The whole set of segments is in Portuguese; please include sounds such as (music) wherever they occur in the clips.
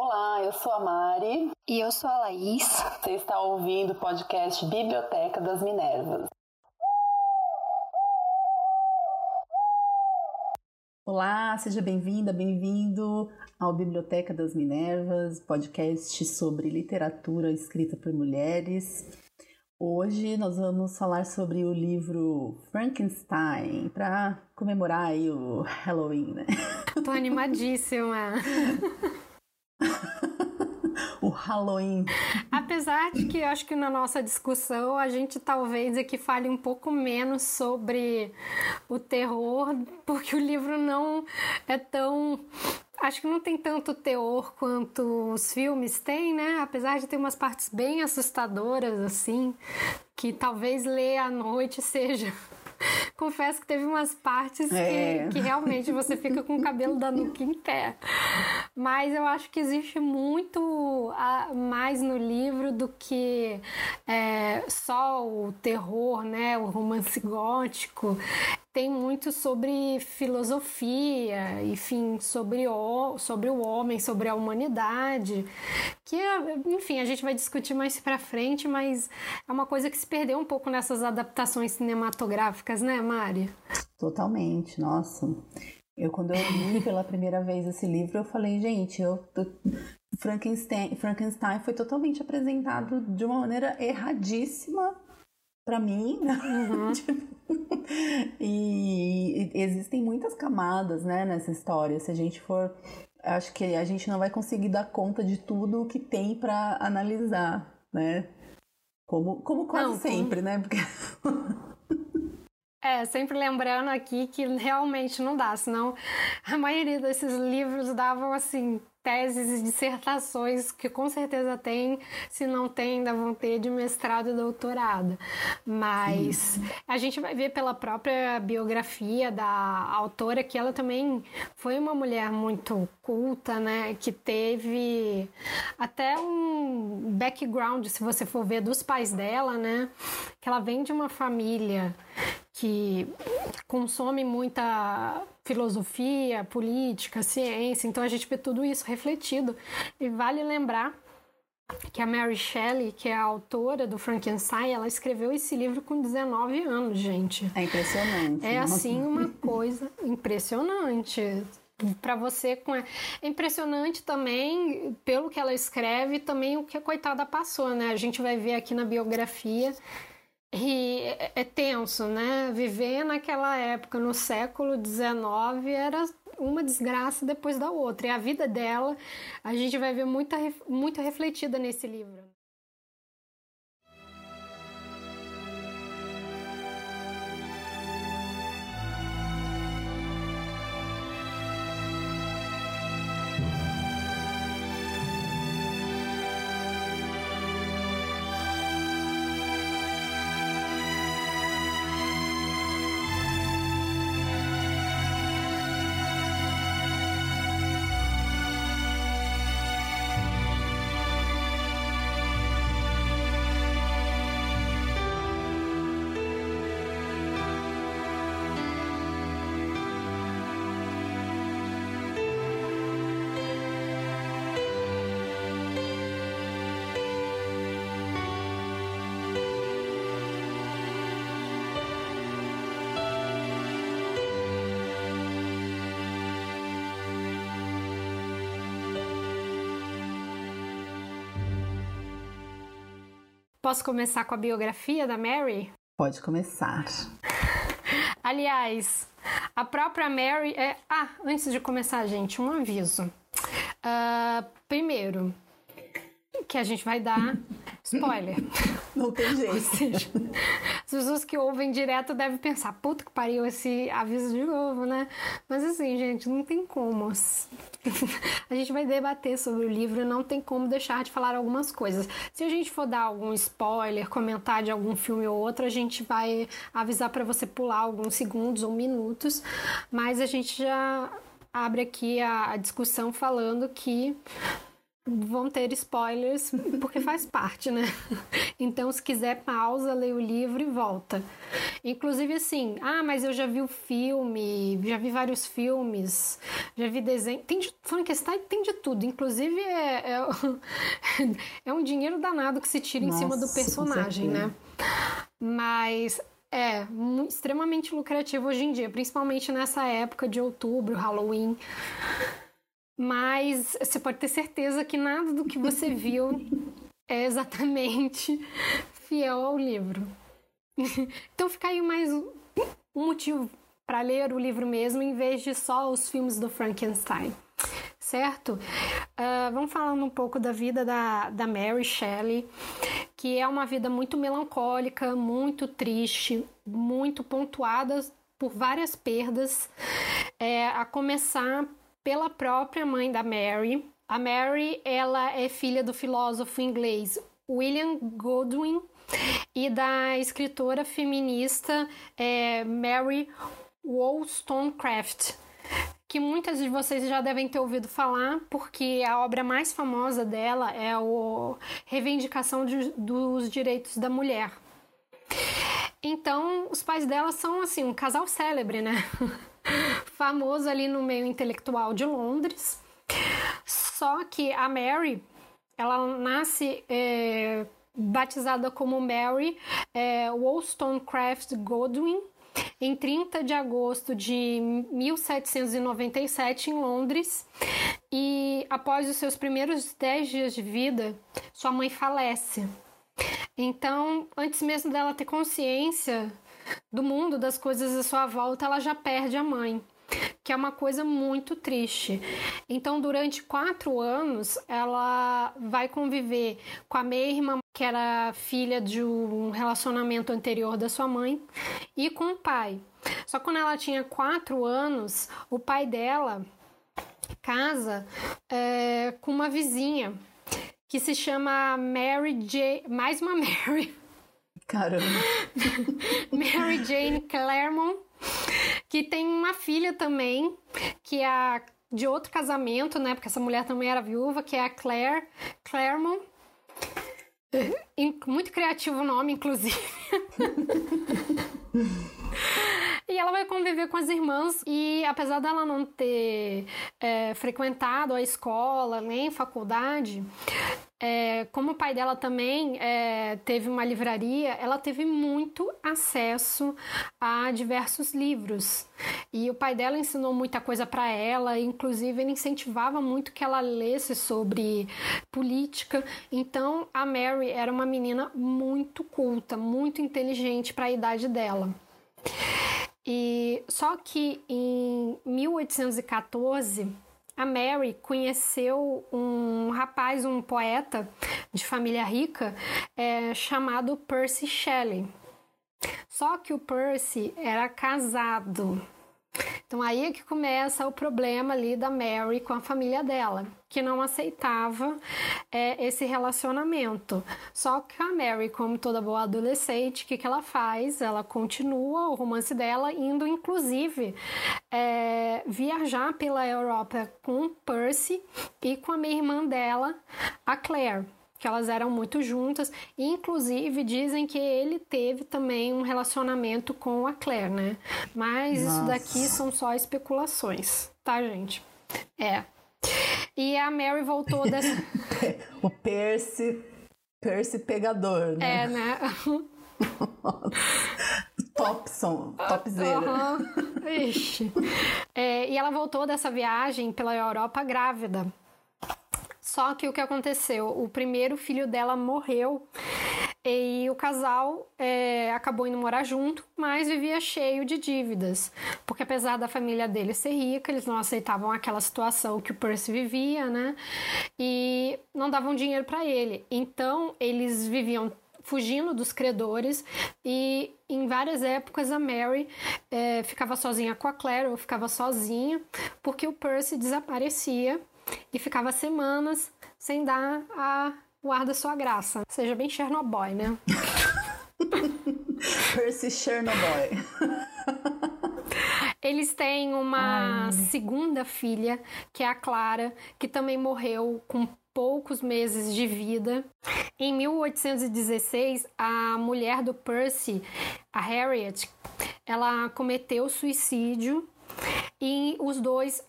Olá, eu sou a Mari. E eu sou a Laís. Você está ouvindo o podcast Biblioteca das Minervas. Olá, seja bem-vinda, bem-vindo ao Biblioteca das Minervas, podcast sobre literatura escrita por mulheres. Hoje nós vamos falar sobre o livro Frankenstein para comemorar o Halloween, né? Tô animadíssima. (laughs) Halloween. (laughs) Apesar de que eu acho que na nossa discussão a gente talvez aqui fale um pouco menos sobre o terror, porque o livro não é tão acho que não tem tanto teor quanto os filmes têm, né? Apesar de ter umas partes bem assustadoras, assim, que talvez ler à noite seja Confesso que teve umas partes é. que, que, realmente você fica com o cabelo da nuca em pé. Mas eu acho que existe muito a, mais no livro do que é, só o terror, né? O romance gótico tem muito sobre filosofia, enfim, sobre o, sobre o homem, sobre a humanidade, que, enfim, a gente vai discutir mais para frente, mas é uma coisa que se perdeu um pouco nessas adaptações cinematográficas, né, Mari? Totalmente, nossa. Eu, quando eu li (laughs) pela primeira vez esse livro, eu falei, gente, eu, Frankenstein, Frankenstein foi totalmente apresentado de uma maneira erradíssima para mim. Uhum. tipo, (laughs) e existem muitas camadas, né, nessa história. Se a gente for, acho que a gente não vai conseguir dar conta de tudo o que tem para analisar, né? Como, como quase não, sempre, como... né? Porque É, sempre lembrando aqui que realmente não dá, senão a maioria desses livros davam assim teses e dissertações que com certeza tem, se não tem, ainda vão ter de mestrado e doutorado. Mas Sim. a gente vai ver pela própria biografia da autora que ela também foi uma mulher muito culta, né? Que teve até um background, se você for ver, dos pais dela, né? Que ela vem de uma família que consome muita filosofia, política, ciência, então a gente vê tudo isso refletido. E vale lembrar que a Mary Shelley, que é a autora do Frankenstein, ela escreveu esse livro com 19 anos, gente. É impressionante. É assim uma coisa impressionante para você com é impressionante também pelo que ela escreve também o que a coitada passou né a gente vai ver aqui na biografia e é, é tenso, né? Viver naquela época, no século XIX, era uma desgraça depois da outra. E a vida dela, a gente vai ver muita, muito refletida nesse livro. Posso começar com a biografia da Mary? Pode começar. Aliás, a própria Mary. É... Ah, antes de começar, gente, um aviso. Uh, primeiro, que a gente vai dar spoiler. Não tem (laughs) jeito. Ou seja, as pessoas que ouvem direto devem pensar, puta que pariu esse aviso de novo, né? Mas assim, gente, não tem como. (laughs) A gente vai debater sobre o livro, não tem como deixar de falar algumas coisas. Se a gente for dar algum spoiler, comentar de algum filme ou outro, a gente vai avisar para você pular alguns segundos ou minutos, mas a gente já abre aqui a, a discussão falando que vão ter spoilers, (laughs) porque faz parte, né? Então, se quiser, pausa, lê o livro e volta. Inclusive, assim, ah, mas eu já vi o filme, já vi vários filmes, já vi desenho. Tem de, Frankenstein tem de tudo. Inclusive, é, é, (laughs) é um dinheiro danado que se tira Nossa, em cima do personagem, né? Mas é extremamente lucrativo hoje em dia, principalmente nessa época de outubro, Halloween. Mas você pode ter certeza que nada do que você viu é exatamente (laughs) fiel ao livro. (laughs) então fica aí mais um motivo para ler o livro mesmo, em vez de só os filmes do Frankenstein. Certo? Uh, vamos falando um pouco da vida da, da Mary Shelley, que é uma vida muito melancólica, muito triste, muito pontuada por várias perdas, é, a começar pela própria mãe da Mary. A Mary, ela é filha do filósofo inglês William Godwin e da escritora feminista é, Mary Wollstonecraft, que muitas de vocês já devem ter ouvido falar, porque a obra mais famosa dela é a Reivindicação de, dos Direitos da Mulher. Então, os pais dela são assim um casal célebre, né? (laughs) famoso ali no meio intelectual de Londres. Só que a Mary, ela nasce é, batizada como Mary é, Wollstonecraft Godwin em 30 de agosto de 1797 em Londres. E após os seus primeiros 10 dias de vida, sua mãe falece. Então, antes mesmo dela ter consciência do mundo, das coisas à sua volta, ela já perde a mãe que é uma coisa muito triste. Então, durante quatro anos, ela vai conviver com a meia irmã, que era filha de um relacionamento anterior da sua mãe, e com o pai. Só que quando ela tinha quatro anos, o pai dela casa é, com uma vizinha que se chama Mary J. Mais uma (laughs) Mary. Caramba. (laughs) Mary Jane Claremont, que tem uma filha também, que é a, de outro casamento, né? Porque essa mulher também era viúva, que é a Claire Claremont. Muito criativo o nome, inclusive. (laughs) E ela vai conviver com as irmãs e apesar dela não ter é, frequentado a escola nem faculdade, é, como o pai dela também é, teve uma livraria, ela teve muito acesso a diversos livros. E o pai dela ensinou muita coisa para ela, inclusive ele incentivava muito que ela lesse sobre política. Então a Mary era uma menina muito culta, muito inteligente para a idade dela. E só que em 1814 a Mary conheceu um rapaz, um poeta de família rica, é, chamado Percy Shelley. Só que o Percy era casado. Então aí é que começa o problema ali da Mary com a família dela, que não aceitava é, esse relacionamento. Só que a Mary, como toda boa adolescente, o que, que ela faz? Ela continua o romance dela, indo inclusive é, viajar pela Europa com Percy e com a minha irmã dela, a Claire que elas eram muito juntas, e inclusive dizem que ele teve também um relacionamento com a Claire, né? Mas Nossa. isso daqui são só especulações, tá, gente? É. E a Mary voltou dessa. (laughs) o Percy. Percy pegador, né? É, né? (laughs) Topson, topzera. Uhum. Ixi. É, e ela voltou dessa viagem pela Europa grávida. Só que o que aconteceu? O primeiro filho dela morreu e o casal é, acabou indo morar junto, mas vivia cheio de dívidas. Porque apesar da família dele ser rica, eles não aceitavam aquela situação que o Percy vivia, né? E não davam dinheiro para ele. Então eles viviam fugindo dos credores e em várias épocas a Mary é, ficava sozinha com a Claire ou ficava sozinha porque o Percy desaparecia e ficava semanas sem dar a, o ar da sua graça. Seja bem Chernobyl, né? (laughs) Percy Chernobyl. Eles têm uma Ai. segunda filha, que é a Clara, que também morreu com poucos meses de vida. Em 1816, a mulher do Percy, a Harriet, ela cometeu suicídio e os dois.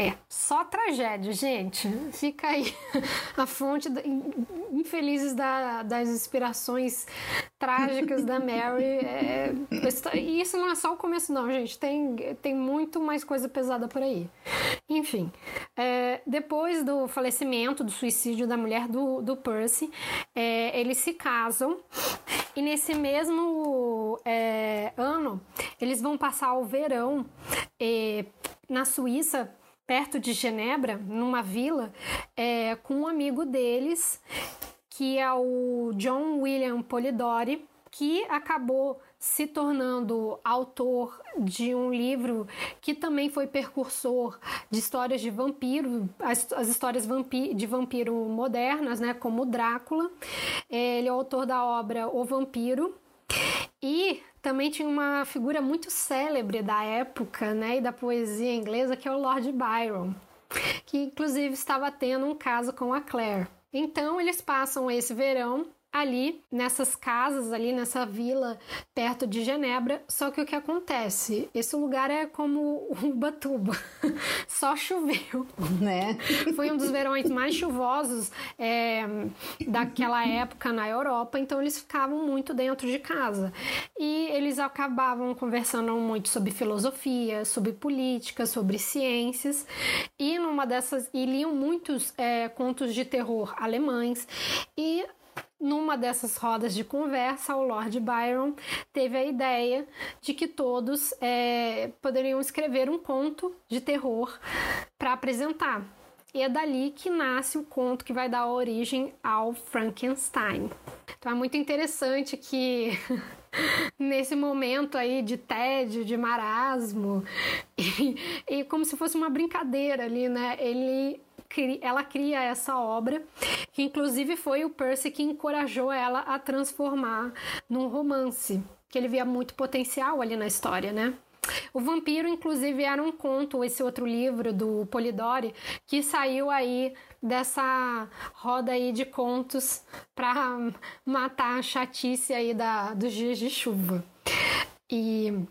É, só tragédia, gente. Fica aí (laughs) a fonte da, infelizes da, das inspirações trágicas da Mary. É, e isso não é só o começo, não, gente. Tem, tem muito mais coisa pesada por aí. Enfim, é, depois do falecimento, do suicídio da mulher do, do Percy, é, eles se casam. E nesse mesmo é, ano, eles vão passar o verão na Suíça perto de Genebra, numa vila, é, com um amigo deles, que é o John William Polidori, que acabou se tornando autor de um livro que também foi precursor de histórias de vampiro, as, as histórias vampi, de vampiro modernas, né, como Drácula. É, ele é autor da obra O Vampiro. E também tinha uma figura muito célebre da época, né, e da poesia inglesa, que é o Lord Byron, que inclusive estava tendo um caso com a Claire. Então eles passam esse verão ali nessas casas, ali nessa vila perto de Genebra. Só que o que acontece? Esse lugar é como (laughs) Ubatuba, (laughs) só choveu. Né? Foi um dos verões mais chuvosos é, daquela época na Europa, então eles ficavam muito dentro de casa. E eles acabavam conversando muito sobre filosofia, sobre política, sobre ciências. E numa dessas, e liam muitos é, contos de terror alemães. E numa dessas rodas de conversa, o Lord Byron teve a ideia de que todos é, poderiam escrever um conto de terror para apresentar. E é dali que nasce o conto que vai dar origem ao Frankenstein. Então é muito interessante que (laughs) nesse momento aí de tédio, de marasmo, (laughs) e, e como se fosse uma brincadeira ali, né? Ele ela cria essa obra, que inclusive foi o Percy que encorajou ela a transformar num romance, que ele via muito potencial ali na história, né? O Vampiro, inclusive, era um conto, esse outro livro do Polidori, que saiu aí dessa roda aí de contos para (laughs) matar a chatice aí da, dos dias de chuva. E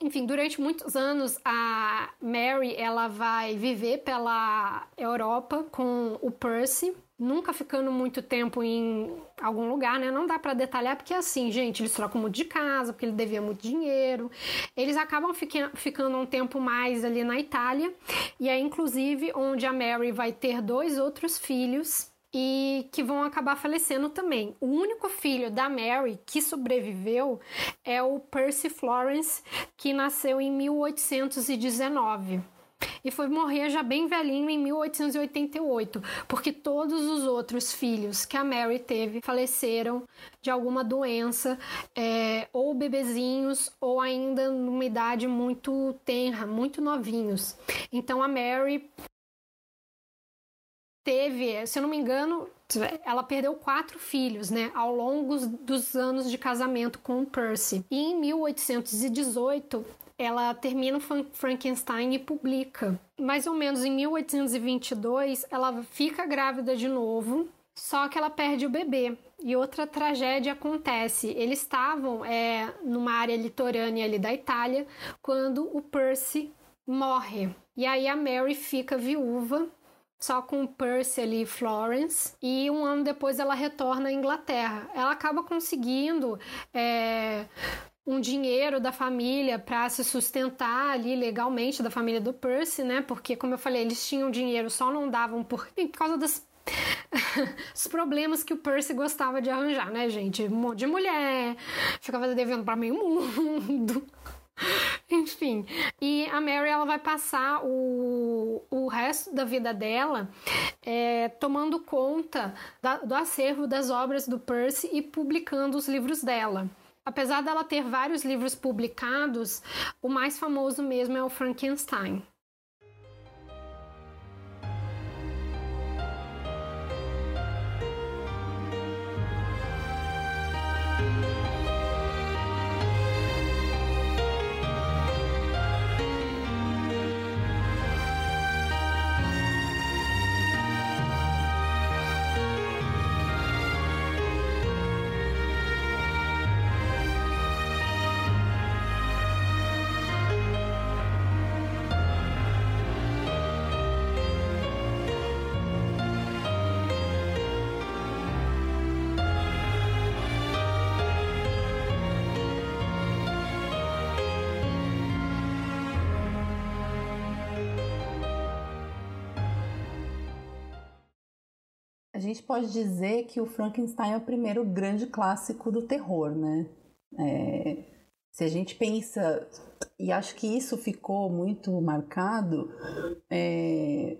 enfim, durante muitos anos a Mary ela vai viver pela Europa com o Percy, nunca ficando muito tempo em algum lugar, né? Não dá para detalhar porque assim, gente, eles trocam muito de casa, porque ele devia muito dinheiro. Eles acabam ficando um tempo mais ali na Itália, e é inclusive onde a Mary vai ter dois outros filhos e que vão acabar falecendo também. O único filho da Mary que sobreviveu é o Percy Florence, que nasceu em 1819 e foi morrer já bem velhinho em 1888, porque todos os outros filhos que a Mary teve faleceram de alguma doença, é, ou bebezinhos, ou ainda numa idade muito tenra, muito novinhos. Então a Mary teve, se eu não me engano, ela perdeu quatro filhos, né, ao longo dos anos de casamento com o Percy. E em 1818, ela termina o Frankenstein e publica. Mais ou menos em 1822, ela fica grávida de novo, só que ela perde o bebê. E outra tragédia acontece. Eles estavam é, numa área litorânea ali da Itália quando o Percy morre. E aí a Mary fica viúva só com Percy ali Florence, e um ano depois ela retorna à Inglaterra. Ela acaba conseguindo é, um dinheiro da família para se sustentar ali legalmente da família do Percy, né? Porque, como eu falei, eles tinham dinheiro, só não davam por, por causa das (laughs) os problemas que o Percy gostava de arranjar, né, gente? Um monte de mulher, ficava devendo para meio mundo. (laughs) Enfim, e a Mary ela vai passar o, o resto da vida dela é, tomando conta da, do acervo das obras do Percy e publicando os livros dela. Apesar dela ter vários livros publicados, o mais famoso mesmo é o Frankenstein. Gente pode dizer que o Frankenstein é o primeiro grande clássico do terror, né? É, se a gente pensa, e acho que isso ficou muito marcado, é,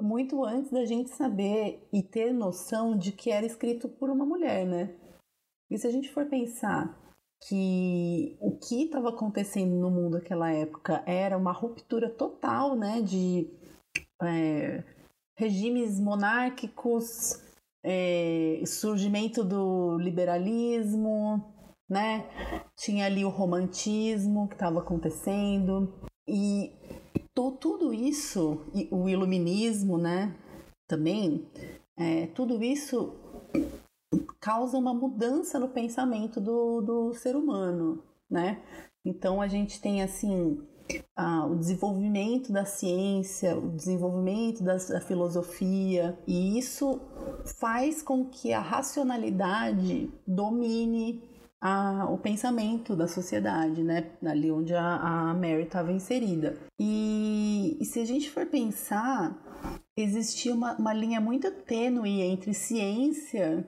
muito antes da gente saber e ter noção de que era escrito por uma mulher, né? E se a gente for pensar que o que estava acontecendo no mundo naquela época era uma ruptura total, né, de é, regimes monárquicos, é, surgimento do liberalismo, né? Tinha ali o romantismo que estava acontecendo e tudo isso, o iluminismo, né? Também, é, tudo isso causa uma mudança no pensamento do, do ser humano, né? Então a gente tem assim ah, o desenvolvimento da ciência, o desenvolvimento da, da filosofia, e isso faz com que a racionalidade domine a, o pensamento da sociedade, né? Ali onde a, a Mary estava inserida. E, e, se a gente for pensar, existia uma, uma linha muito tênue entre ciência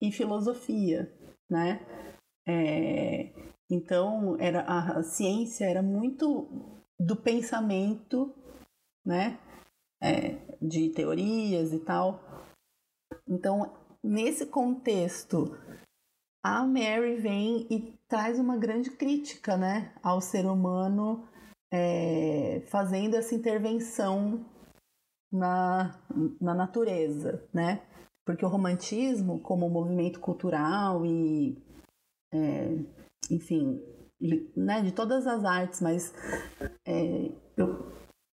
e filosofia, né? É, então, era, a, a ciência era muito do pensamento, né? É, de teorias e tal. Então, nesse contexto, a Mary vem e traz uma grande crítica, né, ao ser humano, é, fazendo essa intervenção na, na natureza, né? Porque o romantismo, como movimento cultural e é, enfim, né, de todas as artes, mas é, eu,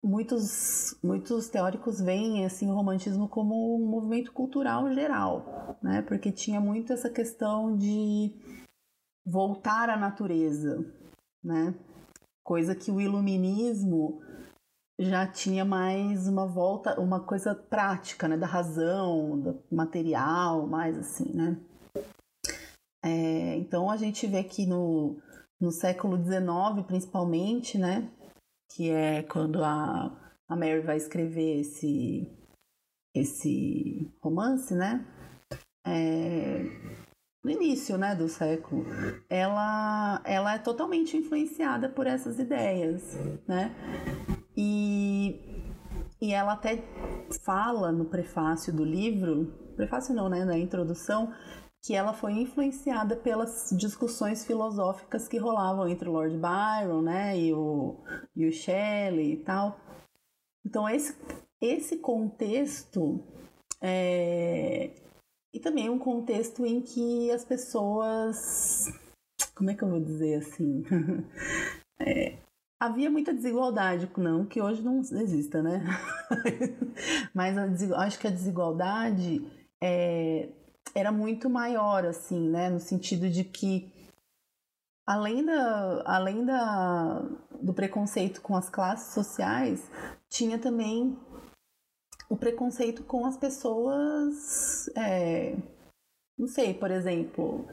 muitos, muitos teóricos veem assim, o romantismo como um movimento cultural geral, né, porque tinha muito essa questão de voltar à natureza, né, coisa que o iluminismo já tinha mais uma volta, uma coisa prática, né, da razão, do material, mais assim, né. É, então a gente vê que no, no século XIX, principalmente, né, que é quando a, a Mary vai escrever esse, esse romance, né, é, no início né, do século, ela, ela é totalmente influenciada por essas ideias, né, e, e ela até fala no prefácio do livro, prefácio não, né, na introdução, que ela foi influenciada pelas discussões filosóficas que rolavam entre o Lord Byron, né, e o, e o Shelley e tal. Então esse, esse contexto é, e também um contexto em que as pessoas, como é que eu vou dizer assim, (laughs) é, havia muita desigualdade, não que hoje não exista, né? (laughs) Mas a, acho que a desigualdade é, era muito maior, assim, né? No sentido de que além, da, além da, do preconceito com as classes sociais, tinha também o preconceito com as pessoas, é, não sei, por exemplo,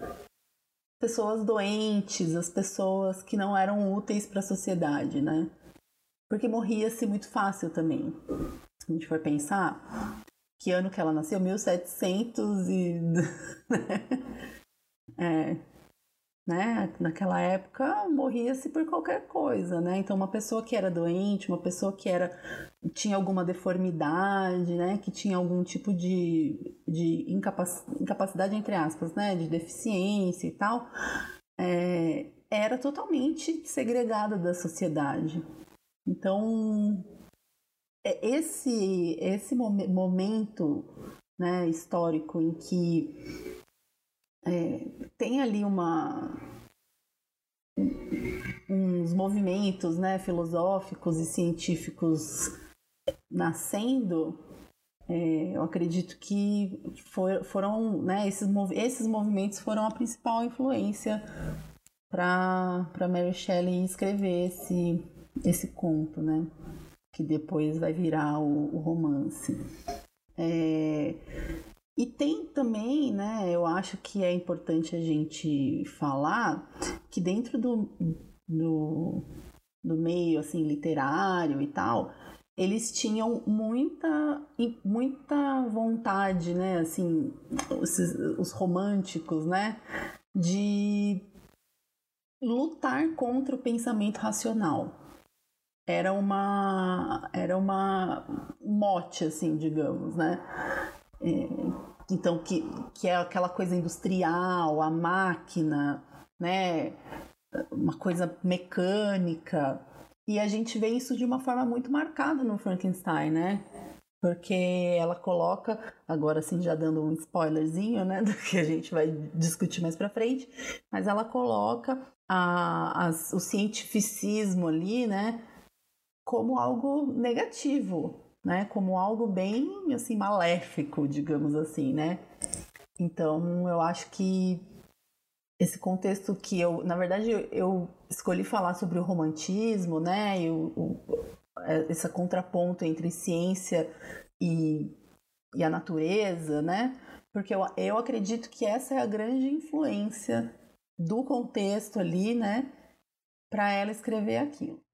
pessoas doentes, as pessoas que não eram úteis para a sociedade, né? Porque morria-se muito fácil também. Se a gente for pensar, que ano que ela nasceu? 1700 e... (laughs) é, né? Naquela época morria-se por qualquer coisa, né? Então uma pessoa que era doente, uma pessoa que era tinha alguma deformidade, né? Que tinha algum tipo de, de incapac, incapacidade entre aspas, né? De deficiência e tal, é, era totalmente segregada da sociedade. Então esse, esse momento né, histórico em que é, tem ali uma uns movimentos né, filosóficos e científicos nascendo, é, eu acredito que for, foram né, esses, esses movimentos foram a principal influência para Mary Shelley escrever esse, esse conto, né? Que depois vai virar o, o romance. É, e tem também, né, eu acho que é importante a gente falar que dentro do, do, do meio assim literário e tal, eles tinham muita, muita vontade, né? Assim, os, os românticos, né? De lutar contra o pensamento racional. Era uma, era uma mote, assim, digamos, né? É, então, que, que é aquela coisa industrial, a máquina, né? Uma coisa mecânica. E a gente vê isso de uma forma muito marcada no Frankenstein, né? Porque ela coloca, agora sim já dando um spoilerzinho, né, (laughs) do que a gente vai discutir mais para frente, mas ela coloca a, a, o cientificismo ali, né, como algo negativo, né, como algo bem assim maléfico, digamos assim, né. Então eu acho que esse contexto que eu, na verdade, eu escolhi falar sobre o romantismo, né, e o, o, é, esse contraponto entre ciência e, e a natureza, né, porque eu, eu acredito que essa é a grande influência do contexto ali, né, para ela escrever aquilo.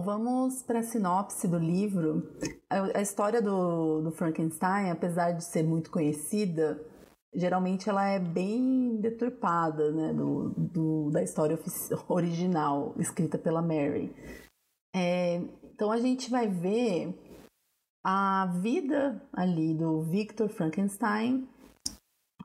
Bom, vamos para a sinopse do livro. A, história do, do, Frankenstein, apesar de ser muito conhecida, geralmente ela é bem deturpada né, do, do da história (laughs) original, escrita pela Mary. É, então a gente vai ver a vida ali do Victor Frankenstein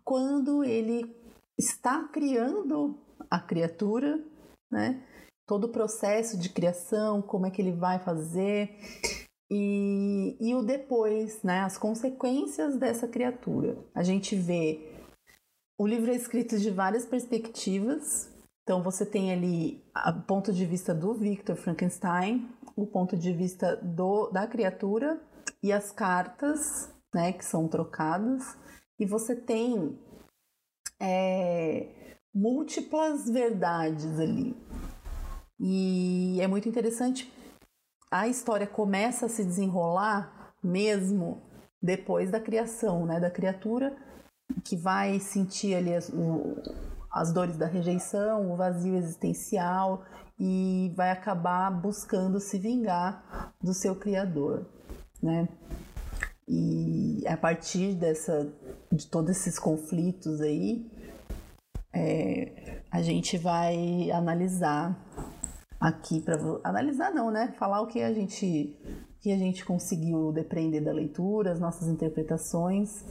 quando ele está criando a criatura, né? Todo o processo de criação, como é que ele vai fazer e, e o depois, né, as consequências dessa criatura. A gente vê o livro é escrito de várias perspectivas. Então você tem ali o ponto de vista do Victor Frankenstein, o ponto de vista do, da criatura e as cartas, né, que são trocadas. E você tem é, múltiplas verdades ali. E é muito interessante. A história começa a se desenrolar mesmo depois da criação, né, da criatura que vai sentir ali as, o, as dores da rejeição, o vazio existencial e vai acabar buscando se vingar do seu criador, né? E a partir dessa, de todos esses conflitos aí, é, a gente vai analisar aqui para analisar não, né? Falar o que a gente que a gente conseguiu depreender da leitura, as nossas interpretações.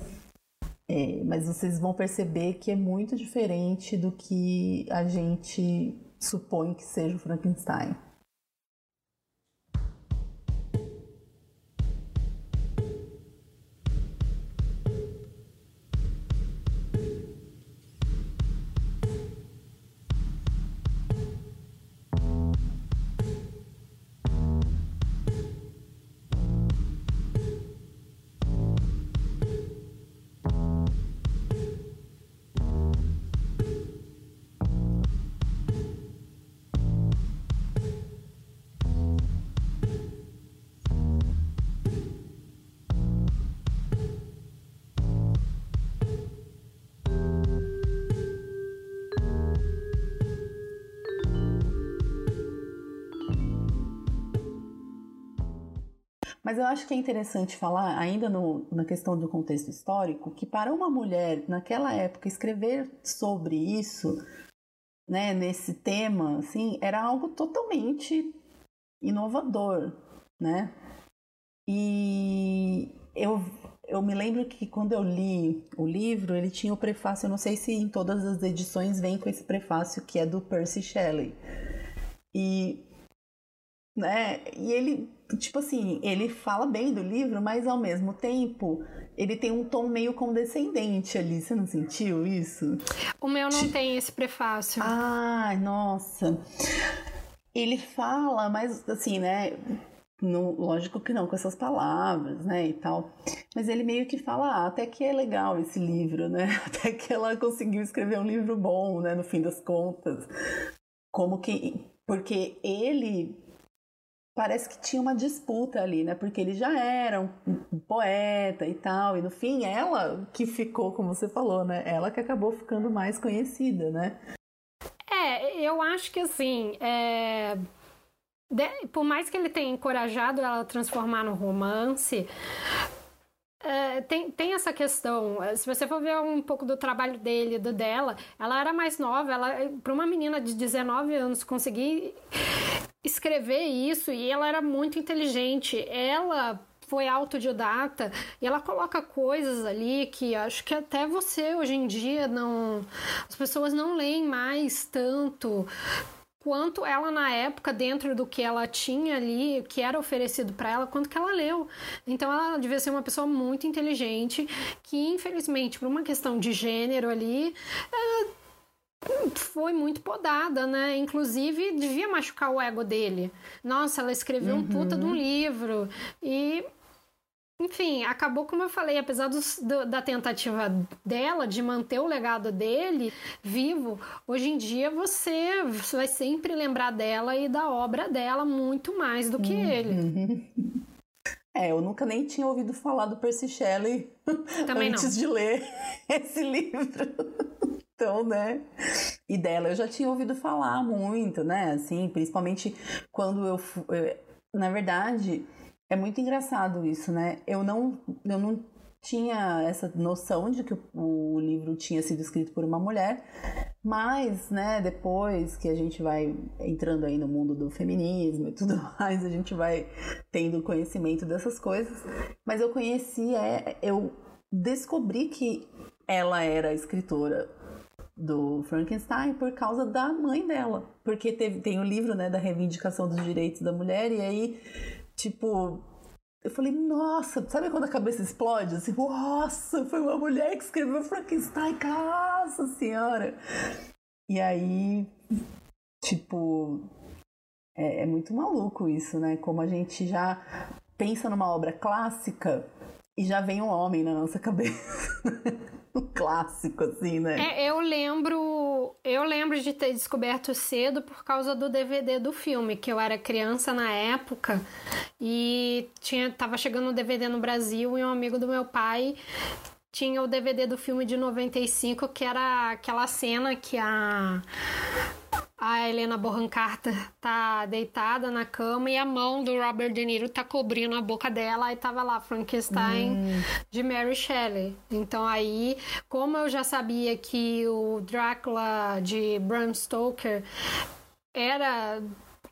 É, mas vocês vão perceber que é muito diferente do que a gente supõe que seja o Frankenstein. Mas eu acho que é interessante falar, ainda no, na questão do contexto histórico, que para uma mulher naquela época escrever sobre isso, né, nesse tema, assim, era algo totalmente inovador, né? E eu, eu me lembro que quando eu li o livro, ele tinha o prefácio, eu não sei se em todas as edições vem com esse prefácio que é do Percy Shelley. E né? E ele, tipo assim, ele fala bem do livro, mas ao mesmo tempo ele tem um tom meio condescendente ali. Você não sentiu isso? O meu não tem esse prefácio. Ai, nossa. Ele fala, mas assim, né? No, lógico que não com essas palavras, né, e tal. Mas ele meio que fala, ah, até que é legal esse livro, né? (laughs) Até que ela conseguiu escrever um livro bom, né, no fim das contas. Como que porque ele parece que tinha uma disputa ali, né? Porque ele já era um poeta e tal, e no fim ela que ficou, como você falou, né? Ela que acabou ficando mais conhecida, né? É, eu acho que assim, é de, por mais que ele tenha encorajado ela a transformar no romance, é, tem, tem essa questão. Se você for ver um pouco do trabalho dele, do dela, ela era mais nova. Ela, para uma menina de 19 anos conseguir escrever isso, e ela era muito inteligente. Ela foi autodidata e ela coloca coisas ali que acho que até você hoje em dia não as pessoas não leem mais tanto quanto ela na época dentro do que ela tinha ali, que era oferecido para ela, quanto que ela leu. Então ela devia ser uma pessoa muito inteligente, que infelizmente por uma questão de gênero ali, é, foi muito podada, né? Inclusive devia machucar o ego dele. Nossa, ela escreveu uhum. um puta de um livro e enfim, acabou como eu falei, apesar do, da tentativa dela de manter o legado dele vivo, hoje em dia você, você vai sempre lembrar dela e da obra dela muito mais do que uhum. ele. (laughs) É, eu nunca nem tinha ouvido falar do Percy Shelley Também (laughs) antes não. de ler (laughs) esse livro. Então, né? E dela eu já tinha ouvido falar muito, né? Assim, principalmente quando eu. Na verdade, é muito engraçado isso, né? Eu não, eu não tinha essa noção de que o, livro tinha sido escrito por uma mulher, mas, né, depois que a gente vai entrando aí no mundo do feminismo e tudo (laughs) mais, a gente vai tendo conhecimento dessas coisas. Mas eu conheci, é, eu descobri que ela era escritora do Frankenstein por causa da mãe dela, porque teve, tem o livro, né, da reivindicação dos direitos da mulher e aí Tipo, eu falei, nossa, sabe quando a cabeça explode? Assim, nossa, foi uma mulher que escreveu Frankenstein, nossa senhora! E aí, tipo, é, é, muito maluco isso, né? Como a gente já pensa numa obra clássica e já vem um homem na nossa cabeça. (laughs) um (laughs) clássico, assim, né? É, eu lembro. Eu lembro de ter descoberto cedo por causa do DVD do filme, que eu era criança na época e tinha, tava chegando o DVD no Brasil e um amigo do meu pai tinha o DVD do filme de 95, que era aquela cena que a a Helena Bonham Carter tá deitada na cama e a mão do Robert De Niro tá cobrindo a boca dela e tava lá Frankenstein hum. de Mary Shelley. Então aí, como eu já sabia que o Drácula de Bram Stoker era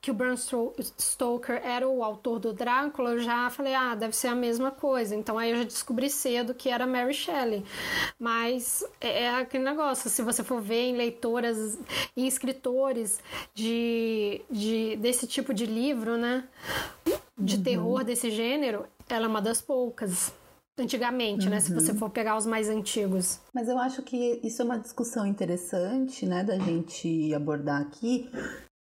que o Bram Stoker era o autor do Drácula, eu já falei, ah, deve ser a mesma coisa. Então aí eu já descobri cedo que era Mary Shelley. Mas é, é aquele negócio, se você for ver em leitoras e escritores de, de, desse tipo de livro, né? De uhum. terror desse gênero, ela é uma das poucas antigamente, uhum. né? Se você uhum. for pegar os mais antigos. Mas eu acho que isso é uma discussão interessante, né, da gente abordar aqui,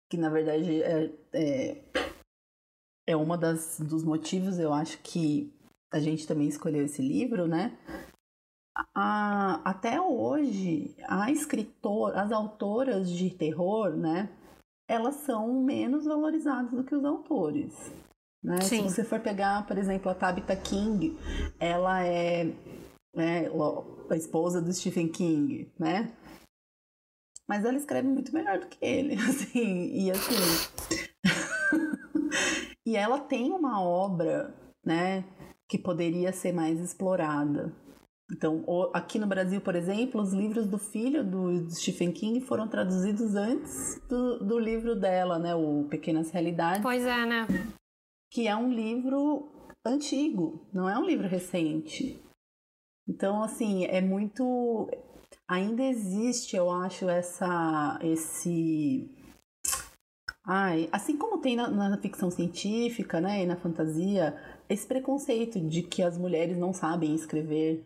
que na verdade é, é, é uma das dos motivos eu acho que a gente também escolheu esse livro, né? A, até hoje, a escritor, as autoras de terror, né? Elas são menos valorizadas do que os autores. Né? Se você for pegar, por exemplo, a Tabitha King, ela é, é a esposa do Stephen King, né? Mas ela escreve muito melhor do que ele, (laughs) assim, e assim. (laughs) e ela tem uma obra, né, que poderia ser mais explorada. Então, aqui no Brasil, por exemplo, os livros do filho do Stephen King foram traduzidos antes do, do livro dela, né, o Pequenas Realidades. Pois é, né? Que é um livro antigo, não é um livro recente. Então, assim, é muito ainda existe, eu acho, essa esse Ai, assim como tem na, na, ficção científica, né, e na fantasia, esse preconceito de que as mulheres não sabem escrever,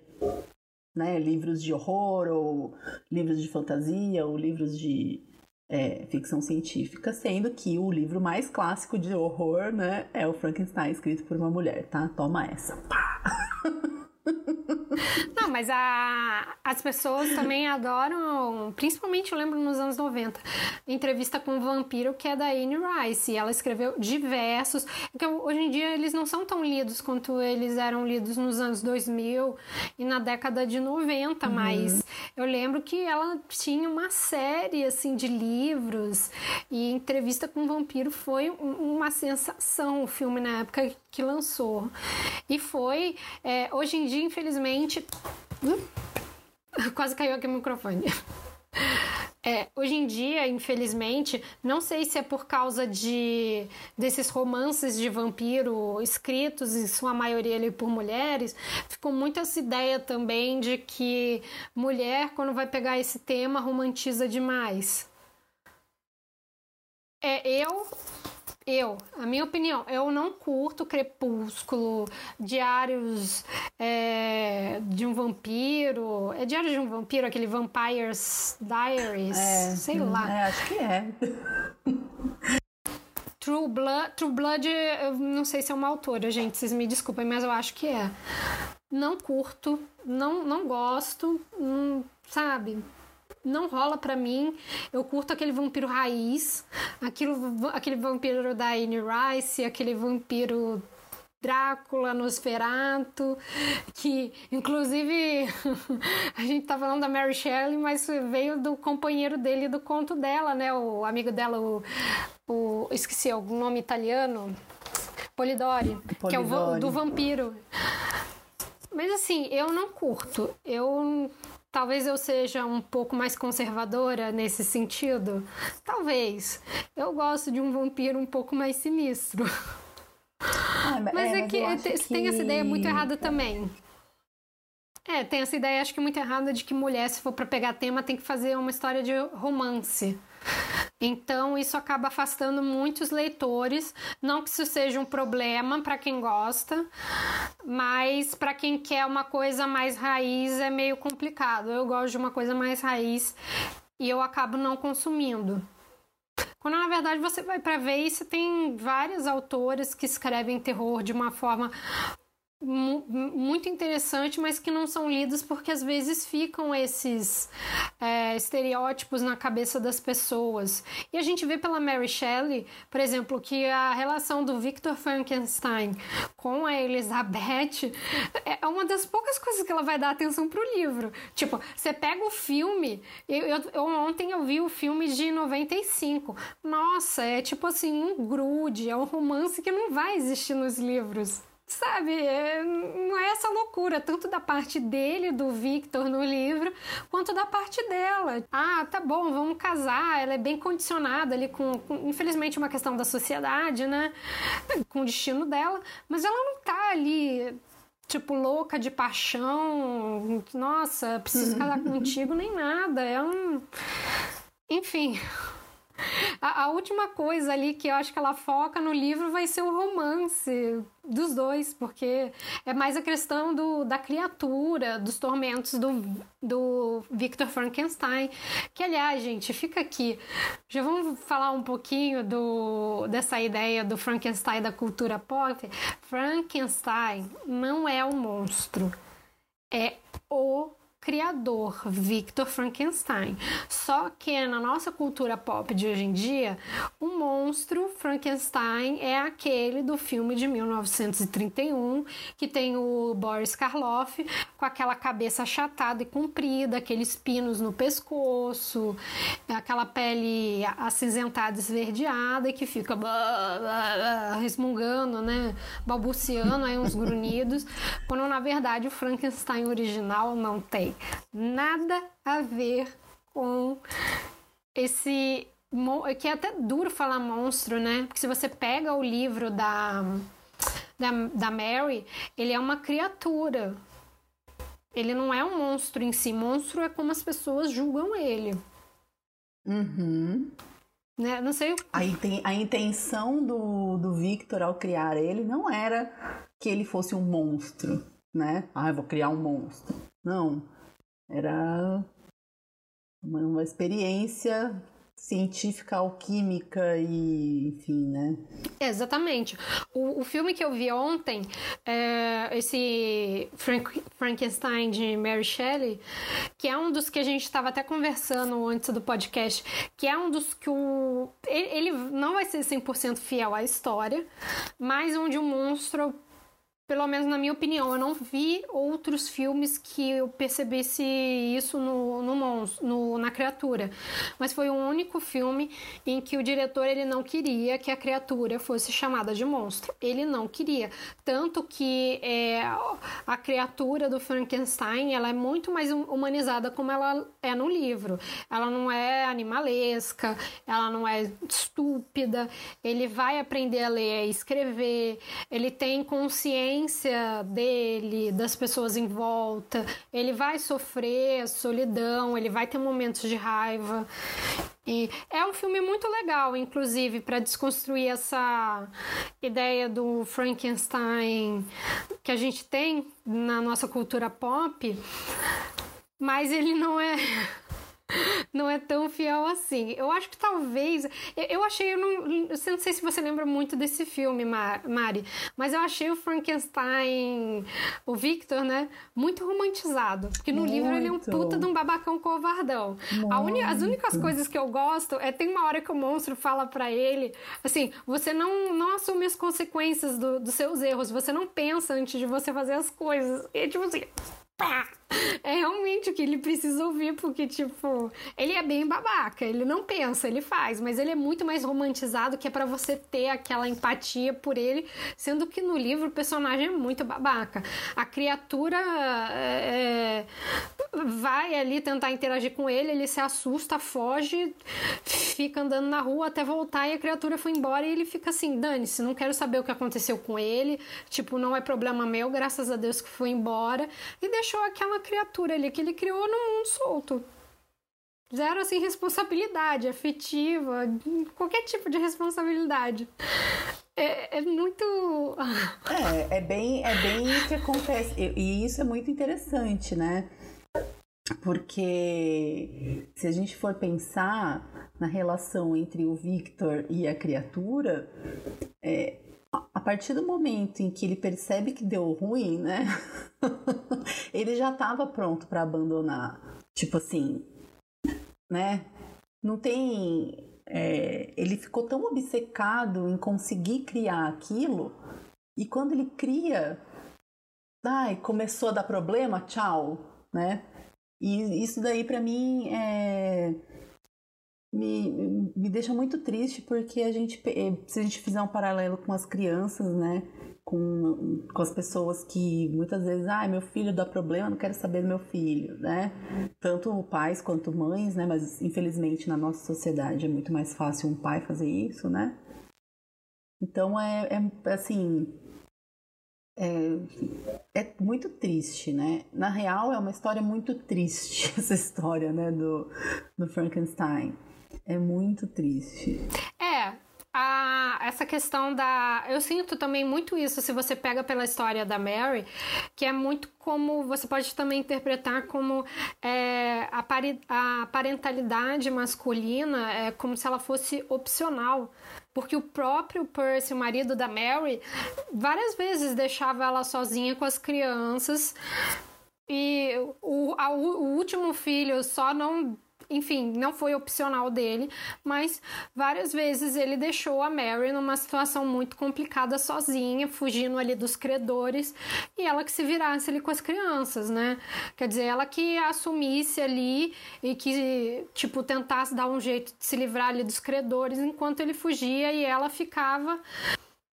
né, livros de horror ou livros de fantasia ou livros de é, ficção científica, sendo que o livro mais clássico de horror, né, é o Frankenstein escrito por uma mulher, tá? Toma essa. Pá! (laughs) (laughs) Não, mas a, as pessoas também adoram, principalmente eu lembro nos anos 90, entrevista com um vampiro que é da Anne Rice. E ela escreveu diversos. Que hoje em dia eles não são tão lidos quanto eles eram lidos nos anos 2000 e na década de 90, uhum. mas eu lembro que ela tinha uma série assim de livros e entrevista com um vampiro foi uma sensação o filme na época que lançou. E foi, é, hoje em dia, infelizmente. Quase caiu aqui o microfone. É, hoje em dia, infelizmente, não sei se é por causa de desses romances de vampiro escritos, em sua maioria ali por mulheres, ficou muito essa ideia também de que mulher, quando vai pegar esse tema, romantiza demais. É, eu eu, a minha opinião, eu não curto Crepúsculo, Diários é, de um Vampiro. É Diário de um Vampiro, aquele Vampire's Diaries? É, sei lá. É, acho que é. True Blood, True Blood, eu não sei se é uma autora, gente, vocês me desculpem, mas eu acho que é. Não curto, não, não gosto, não, sabe? Não rola para mim. Eu curto aquele vampiro raiz, aquilo, aquele vampiro da Anne Rice, aquele vampiro Drácula, Nosferatu, que inclusive (laughs) a gente tá falando da Mary Shelley, mas veio do companheiro dele do conto dela, né? O amigo dela, o, o esqueci o nome italiano, Polidori, Polidori. que é o do vampiro. Mas assim, eu não curto. Eu Talvez eu seja um pouco mais conservadora nesse sentido. Talvez. Eu gosto de um vampiro um pouco mais sinistro. Ah, mas é, é que, que tem essa ideia muito errada também. É, tem essa ideia, acho que muito errada, de que mulher, se for para pegar tema, tem que fazer uma história de romance. Então, isso acaba afastando muitos leitores. Não que isso seja um problema para quem gosta, mas para quem quer uma coisa mais raiz é meio complicado. Eu gosto de uma coisa mais raiz e eu acabo não consumindo. Quando na verdade você vai para ver isso, tem várias autoras que escrevem terror de uma forma muito interessante, mas que não são lidos porque às vezes ficam esses é, estereótipos na cabeça das pessoas. E a gente vê pela Mary Shelley, por exemplo, que a relação do Victor Frankenstein com a Elizabeth é uma das poucas coisas que ela vai dar atenção pro livro. Tipo, você pega o filme, eu, eu ontem eu vi o filme de 95. Nossa, é tipo assim, um grude, é um romance que não vai existir nos livros sabe, é, não é essa loucura, tanto da parte dele, do Victor no livro, quanto da parte dela. Ah, tá bom, vamos casar, ela é bem condicionada ali com, com infelizmente, uma questão da sociedade, né, com o destino dela, mas ela não tá ali tipo, louca de paixão, nossa, preciso casar contigo, nem nada. É um. Enfim, a, a, última coisa ali que eu acho que ela foca no livro vai ser o romance dos dois, porque é mais a questão do, da criatura, dos tormentos do, do Victor Frankenstein. Que, aliás, gente, fica aqui. Já vamos falar um pouquinho do, dessa ideia do Frankenstein da cultura pop. Frankenstein não é um monstro, é o criador, Victor Frankenstein. Só que na nossa cultura pop de hoje em dia, o monstro Frankenstein é aquele do filme de 1931, que tem o Boris Karloff com aquela cabeça achatada e comprida, aqueles pinos no pescoço, aquela pele acinzentada, esverdeada e que fica resmungando, né, balbuciando aí uns grunhidos, quando na verdade o Frankenstein original não tem nada a ver com esse que é até duro falar monstro, né? Porque se você pega o livro da, da, da Mary, ele é uma criatura. Ele não é um monstro em si. Monstro é como as pessoas julgam ele. Uhum. Né? Não sei. A, inten a intenção do, do Victor ao criar ele não era que ele fosse um monstro, né? Ah, eu vou criar um monstro. Não. Era uma, uma experiência científica, alquímica e enfim, né? Exatamente. O, o filme que eu vi ontem, é esse Frank, Frankenstein de Mary Shelley, que é um dos que a gente estava até conversando antes do podcast, que é um dos que o. Ele, ele não vai ser 100% fiel à história, mas onde o monstro pelo menos na minha opinião, eu não vi outros filmes que eu percebesse isso no, no, monstro, no, na criatura. Mas foi o único filme em que o diretor ele não queria que a criatura fosse chamada de monstro. Ele não queria. Tanto que é, a criatura do Frankenstein ela é muito mais hum, humanizada como ela é no livro. Ela não é animalesca, ela não é estúpida, ele vai aprender a ler e escrever, ele tem consciência ausência dele, das pessoas em volta, ele vai sofrer solidão, ele vai ter momentos de raiva. E é um filme muito legal, inclusive, para desconstruir essa ideia do Frankenstein que a gente tem na nossa cultura pop, mas ele não é (laughs) (laughs) não é tão fiel assim. Eu acho que talvez. Eu, achei. Eu não, eu não sei se você lembra muito desse filme, Mari, mas eu achei o Frankenstein, o Victor, né? Muito romantizado. Porque no muito. livro ele é um puta de um babacão covardão. As únicas coisas que eu gosto é tem uma hora que o monstro fala para ele assim: você não, não assume as consequências do, dos seus erros, você não pensa antes de você fazer as coisas. E tipo assim pá! Realmente o que ele precisa ouvir, porque, tipo, ele é bem babaca, ele não pensa, ele faz, mas ele é muito mais romantizado que é para você ter aquela empatia por ele, sendo que no livro o personagem é muito babaca. A criatura é, é vai ali tentar interagir com ele, ele se assusta, foge, fica andando na rua até voltar e a criatura foi embora e ele fica assim: dane-se, não quero saber o que aconteceu com ele, tipo, não é problema meu, graças a Deus que foi embora, e deixou aquela criatura ali que ele criou no mundo solto. Zero, assim, responsabilidade afetiva, qualquer tipo de responsabilidade. É, é muito. (laughs) é, é bem, é bem o que acontece. E isso é muito interessante, né? Porque se a gente for pensar na relação entre o Victor e a criatura, é, a partir do momento em que ele percebe que deu ruim, né? (laughs) ele já estava pronto para abandonar. Tipo assim, né? Não tem. É, ele ficou tão obcecado em conseguir criar aquilo, e quando ele cria, ai, começou a dar problema, tchau, né? E isso daí para mim é me, me deixa muito triste porque a gente, eh, se a gente fizer um paralelo com as crianças, né? Com, com as pessoas que muitas vezes, ah, meu filho dá problema, não quero saber do meu filho, né? Tanto pais quanto mães, né? Mas infelizmente na nossa sociedade é muito mais fácil um pai fazer isso, né? Então é, é assim. É, é, muito triste, né? Na real, é uma história muito triste, (laughs) essa história, né, do, do Frankenstein. É muito triste. É, a, essa questão da. Eu sinto também muito isso se você pega pela história da Mary, que é muito como você pode também interpretar como é, a, pari, a parentalidade masculina é como se ela fosse opcional. Porque o próprio Percy, o marido da Mary, várias vezes deixava ela sozinha com as crianças. E o, a, o último filho só não enfim, não foi opcional dele, mas várias vezes ele deixou a Mary numa situação muito complicada sozinha, fugindo ali dos credores, e ela que se virasse ali com as crianças, né? Quer dizer, ela que assumisse ali e que, tipo, tentasse dar um jeito de se livrar ali dos credores enquanto ele fugia e ela ficava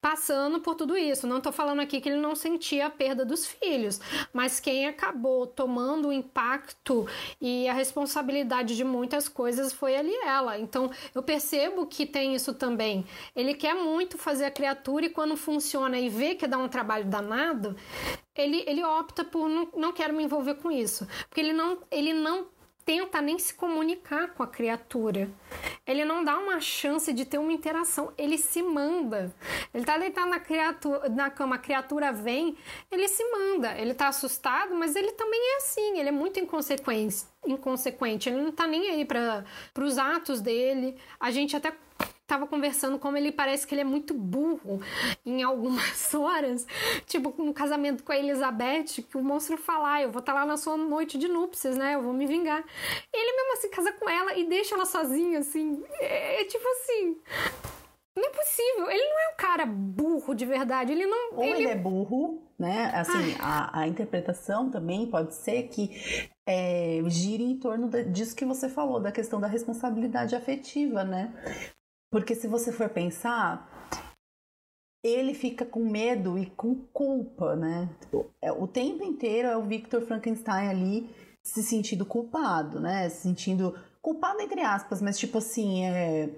passando por tudo isso. Não estou falando aqui que ele não sentia a perda dos filhos, mas quem acabou tomando o impacto e a responsabilidade de muitas coisas foi ali ela. Então eu percebo que tem isso também. Ele quer muito fazer a criatura e quando funciona e vê que dá um trabalho danado, ele, ele opta por não, não quero me envolver com isso. Porque ele não, ele não tenta nem se comunicar com a criatura. Ele não dá uma chance de ter uma interação. Ele se manda. Ele tá deitado na, criatura, na cama, a criatura vem, ele se manda. Ele tá assustado, mas ele também é assim. Ele é muito inconsequente. inconsequente. Ele não tá nem aí para os atos dele. A gente até tava conversando como ele parece que ele é muito burro em algumas (laughs) horas, tipo no casamento com a Elizabeth, que o monstro fala, ah, eu vou estar tá lá na sua noite de núpcias, né? Eu vou me vingar. Ele mesmo assim casa com ela e deixa ela sozinha, assim. É, é tipo assim. Não é possível. Ele não é um cara burro de verdade. Ele não. Ou ele, ele é burro, né? Assim, a, a, interpretação também pode ser que é, gire em torno disso que você falou, da questão da responsabilidade afetiva, né? Porque se você for pensar, ele fica com medo e com culpa, né? É, o tempo inteiro é o Victor Frankenstein ali se sentindo culpado, né? Se sentindo culpado entre aspas, mas tipo assim, é,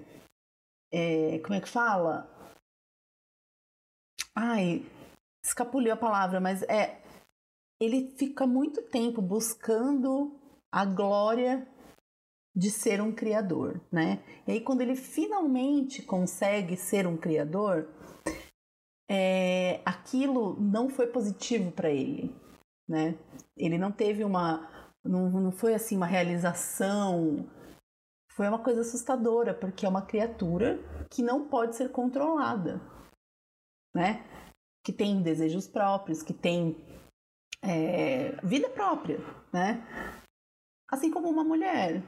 é como é que fala? Ai, escapuliu a palavra, mas é ele fica muito tempo buscando a glória de ser um criador, né? E aí quando ele finalmente consegue ser um criador, é, aquilo não foi positivo para ele, né? Ele não teve uma, não, não foi assim uma realização, foi uma coisa assustadora porque é uma criatura que não pode ser controlada, né? Que tem desejos próprios, que tem é, vida própria, né? Assim como uma mulher,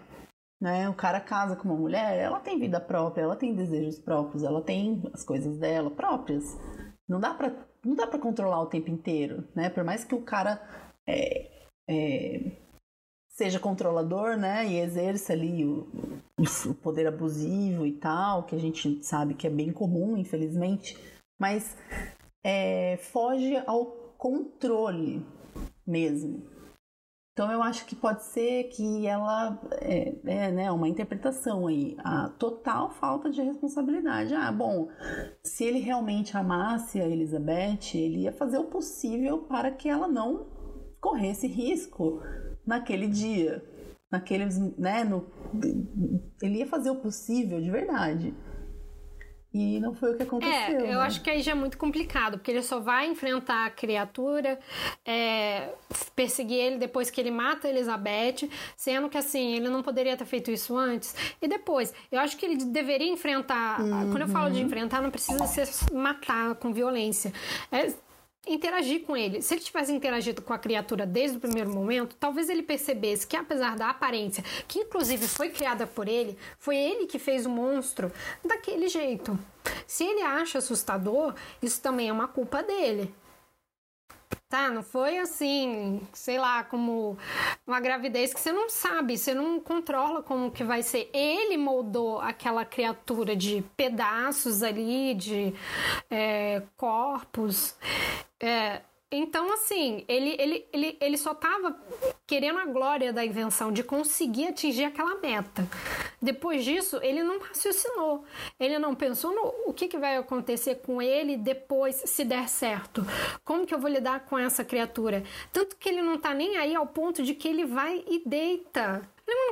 né? O cara casa com uma mulher, ela tem vida própria, ela tem desejos próprios, ela tem as coisas dela próprias. Não dá para não dá para controlar o tempo inteiro, né? Por mais que o cara é, é, seja controlador, né? E exerça ali o, o poder abusivo e tal, que a gente sabe que é bem comum, infelizmente, mas é, foge ao controle mesmo, então eu acho que pode ser que ela é, é né, uma interpretação aí, a total falta de responsabilidade. Ah, bom, se ele realmente amasse a Elizabeth, ele ia fazer o possível para que ela não corresse risco naquele dia, naqueles, né, no, ele ia fazer o possível de verdade. E não foi o que aconteceu. É, eu né? acho que aí já é muito complicado, porque ele só vai enfrentar a criatura, é, perseguir ele depois que ele mata a Elizabeth, sendo que assim, ele não poderia ter feito isso antes. E depois, eu acho que ele deveria enfrentar. Uhum. Quando eu falo de uhum. enfrentar, não precisa ser matar com violência. É, interagir com ele. Se ele tivesse interagido com a criatura desde o primeiro momento, talvez ele percebesse que, apesar da aparência, que inclusive foi criada por ele, foi ele que fez o monstro daquele jeito. Se ele acha assustador, isso também é uma culpa dele. Tá, não foi assim, sei lá, como uma gravidez que você não sabe, você não controla como que vai ser. Ele moldou aquela criatura de pedaços ali, de é, corpos. É, então, assim, ele, ele, ele, ele só estava querendo a glória da invenção, de conseguir atingir aquela meta. Depois disso, ele não raciocinou. Ele não pensou no o que, que vai acontecer com ele depois, se der certo. Como que eu vou lidar com essa criatura? Tanto que ele não está nem aí ao ponto de que ele vai e deita.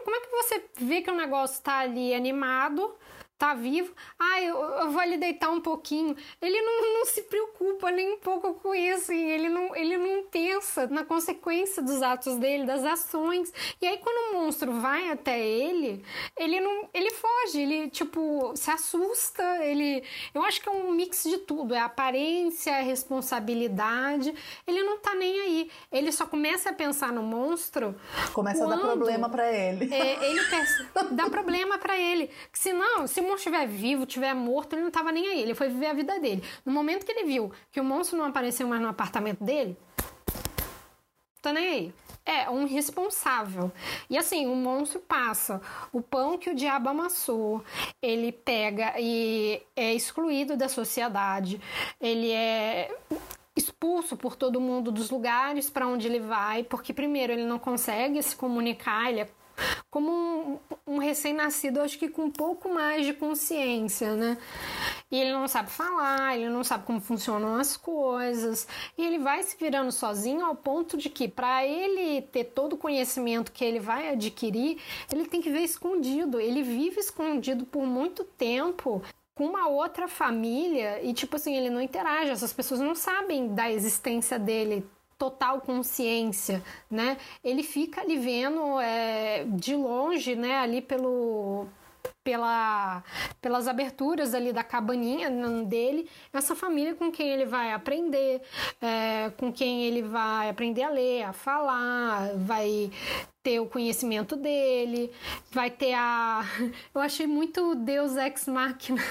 Como é que você vê que o negócio está ali animado tá vivo, ah, eu, eu, vou ali deitar um pouquinho. Ele não, não se preocupa nem um pouco com isso, e ele não, ele não pensa na consequência dos atos dele, das ações. E aí, quando o monstro vai até ele, ele não. ele foge, ele, tipo, se assusta, ele. Eu acho que é um mix de tudo. É aparência, é responsabilidade. Ele não tá nem aí. Ele só começa a pensar no monstro. Começa a dar problema para ele. É, ele (laughs) pensa, dá problema para ele. Se não, se monstro estiver vivo, estiver morto, ele não estava nem aí. Ele foi viver a vida dele. No momento que ele viu que o monstro não apareceu mais no apartamento dele, tá nem aí. É um responsável. E assim, o monstro passa o pão que o diabo amassou, ele pega e é excluído da sociedade, ele é expulso por todo mundo dos lugares para onde ele vai, porque primeiro ele não consegue se comunicar, ele é como um, um recém-nascido, acho que com um pouco mais de consciência, né? E ele não sabe falar, ele não sabe como funcionam as coisas, e ele vai se virando sozinho ao ponto de que, para ele ter todo o conhecimento que ele vai adquirir, ele tem que ver escondido. Ele vive escondido por muito tempo com uma outra família e, tipo assim, ele não interage, essas pessoas não sabem da existência dele total consciência, né? Ele fica ali vendo é, de longe, né? Ali pelo pela, pelas aberturas ali da cabaninha dele, essa família com quem ele vai aprender, é, com quem ele vai aprender a ler, a falar, vai ter o conhecimento dele, vai ter a. (laughs) Eu achei muito Deus Ex Machina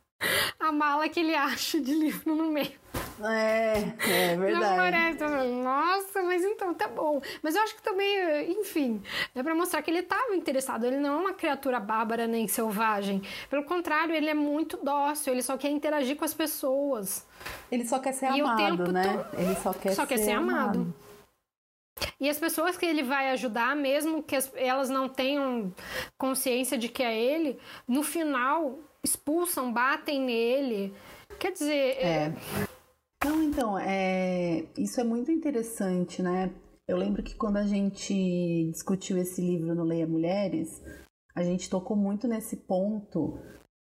(laughs) a mala que ele acha de livro no meio. É, é verdade. Nossa, mas então tá bom. Mas eu acho que também, enfim, é para mostrar que ele estava interessado. Ele não é uma criatura bárbara nem selvagem. Pelo contrário, ele é muito dócil. Ele só quer interagir com as pessoas. Ele só quer ser e amado, né? To... Ele só quer, só ser, quer ser amado. amado. E as pessoas que ele vai ajudar, mesmo que elas não tenham consciência de que é ele, no final expulsam, batem nele. Quer dizer. É. Não, então, é... isso é muito interessante, né? Eu lembro que quando a gente discutiu esse livro no Leia Mulheres, a gente tocou muito nesse ponto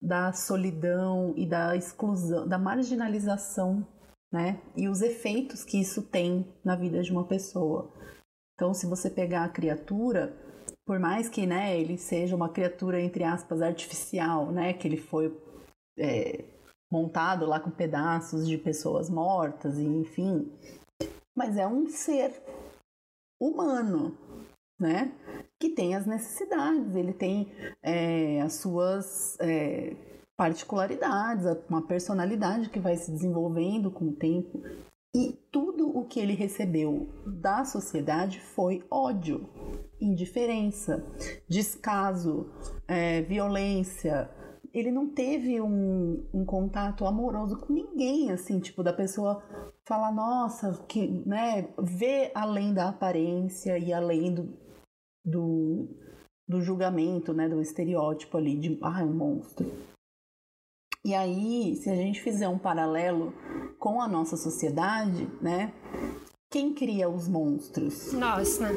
da solidão e da exclusão, da marginalização, né? E os efeitos que isso tem na vida de uma pessoa. Então, se você pegar a criatura, por mais que né, ele seja uma criatura, entre aspas, artificial, né, que ele foi é, montado lá com pedaços de pessoas mortas, e enfim, mas é um ser humano, né, que tem as necessidades, ele tem é, as suas é, particularidades, uma personalidade que vai se desenvolvendo com o tempo. E tudo o que ele recebeu da sociedade foi ódio, indiferença, descaso, é, violência. Ele não teve um, um, contato amoroso com ninguém, assim, tipo, da pessoa falar, nossa, que, né, ver além da aparência e além do, do, do julgamento, né, do estereótipo ali de, ah, é um monstro. E aí, se a gente fizer um paralelo com a nossa sociedade, né? Quem cria os monstros? Nós, né?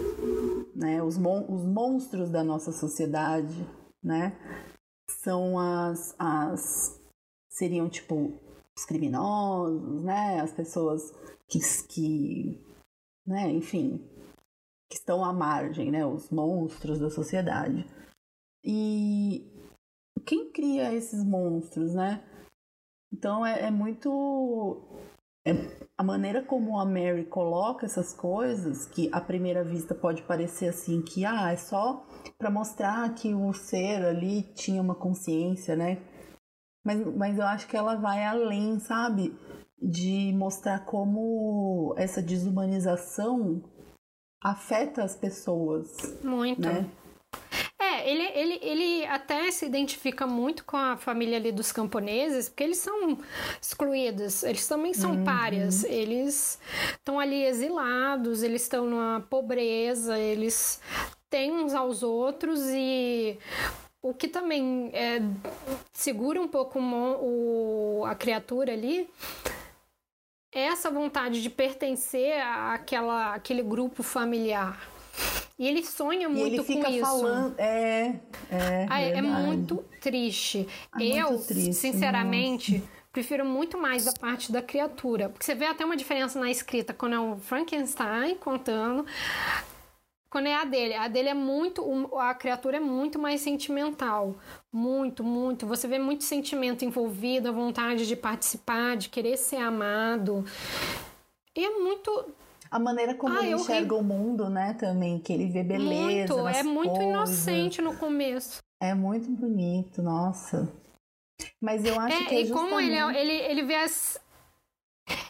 né? Os, mon os monstros da nossa sociedade, né? São as, as seriam tipo os criminosos, né? As pessoas que, que né? Enfim, que estão à margem, né? Os monstros da sociedade. E quem cria esses monstros, né? Então é, é muito. É, a maneira como a Mary coloca essas coisas, que à primeira vista pode parecer assim, que ah, é só para mostrar que o ser ali tinha uma consciência, né? Mas, mas eu acho que ela vai além, sabe? De mostrar como essa desumanização afeta as pessoas. Muito. Né? É, ele, ele, ele até se identifica muito com a família ali dos camponeses, porque eles são excluídos, eles também são uhum. párias, eles estão ali exilados, eles estão numa pobreza, eles têm uns aos outros e o que também é, segura um pouco o, a criatura ali é essa vontade de pertencer àquela, àquele grupo familiar. E ele sonha muito ele fica com isso. Falando, é, é, ah, é muito triste. É Eu, muito triste, sinceramente, nossa. prefiro muito mais a parte da criatura. Porque você vê até uma diferença na escrita quando é o Frankenstein contando. Quando é a dele, a dele é muito. A criatura é muito mais sentimental. Muito, muito. Você vê muito sentimento envolvido, a vontade de participar, de querer ser amado. E é muito a maneira como ah, ele enxerga o mundo, né, também, que ele vê beleza. Muito, é muito coisas. inocente no começo. É muito bonito, nossa. Mas eu acho é, que é e justamente... como ele, é, ele, ele vê as,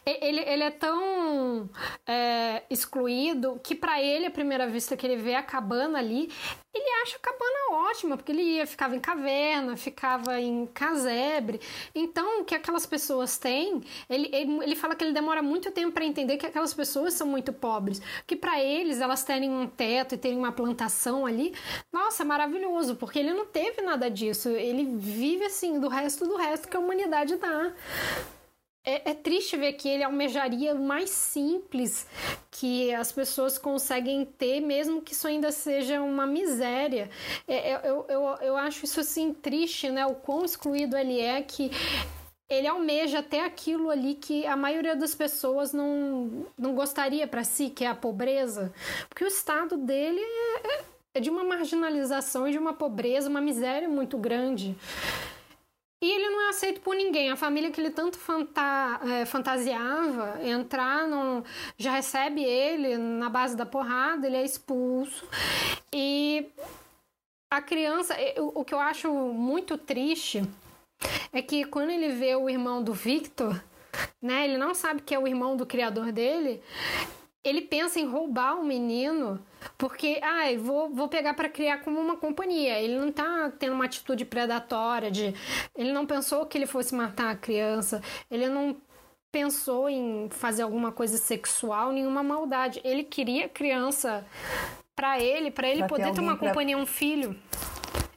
ele, ele é tão é, excluído que para ele, a primeira vista que ele vê a cabana ali, ele acho a cabana ótima, porque ele ia, ficava em caverna, ficava em casebre. Então, o que aquelas pessoas têm, ele, ele, ele fala que ele demora muito tempo para entender que aquelas pessoas são muito pobres. Que para eles, elas terem um teto e terem uma plantação ali, nossa, é maravilhoso, porque ele não teve nada disso. Ele vive assim, do resto do resto que a humanidade dá. É, é, triste ver que ele almejaria o mais simples que as pessoas conseguem ter, mesmo que isso ainda seja uma miséria. É, é, eu, eu, eu acho isso assim triste, né? O quão excluído ele é que ele almeja até aquilo ali que a maioria das pessoas não, não gostaria para si, que é a pobreza, porque o estado dele é, é de uma marginalização e de uma pobreza, uma miséria muito grande. E ele não é aceito por ninguém. A família que ele tanto fanta é, fantasiava entrar, não, já recebe ele na base da porrada, ele é expulso. E a criança, o que eu acho muito triste é que quando ele vê o irmão do Victor, né, ele não sabe que é o irmão do criador dele, ele pensa em roubar o menino porque, ai, ah, vou, vou pegar para criar como uma companhia. Ele não tá tendo uma atitude predatória de. Ele não pensou que ele fosse matar a criança. Ele não pensou em fazer alguma coisa sexual, nenhuma maldade. Ele queria criança para ele, para ele pra poder ter, ter uma pra... companhia, um filho.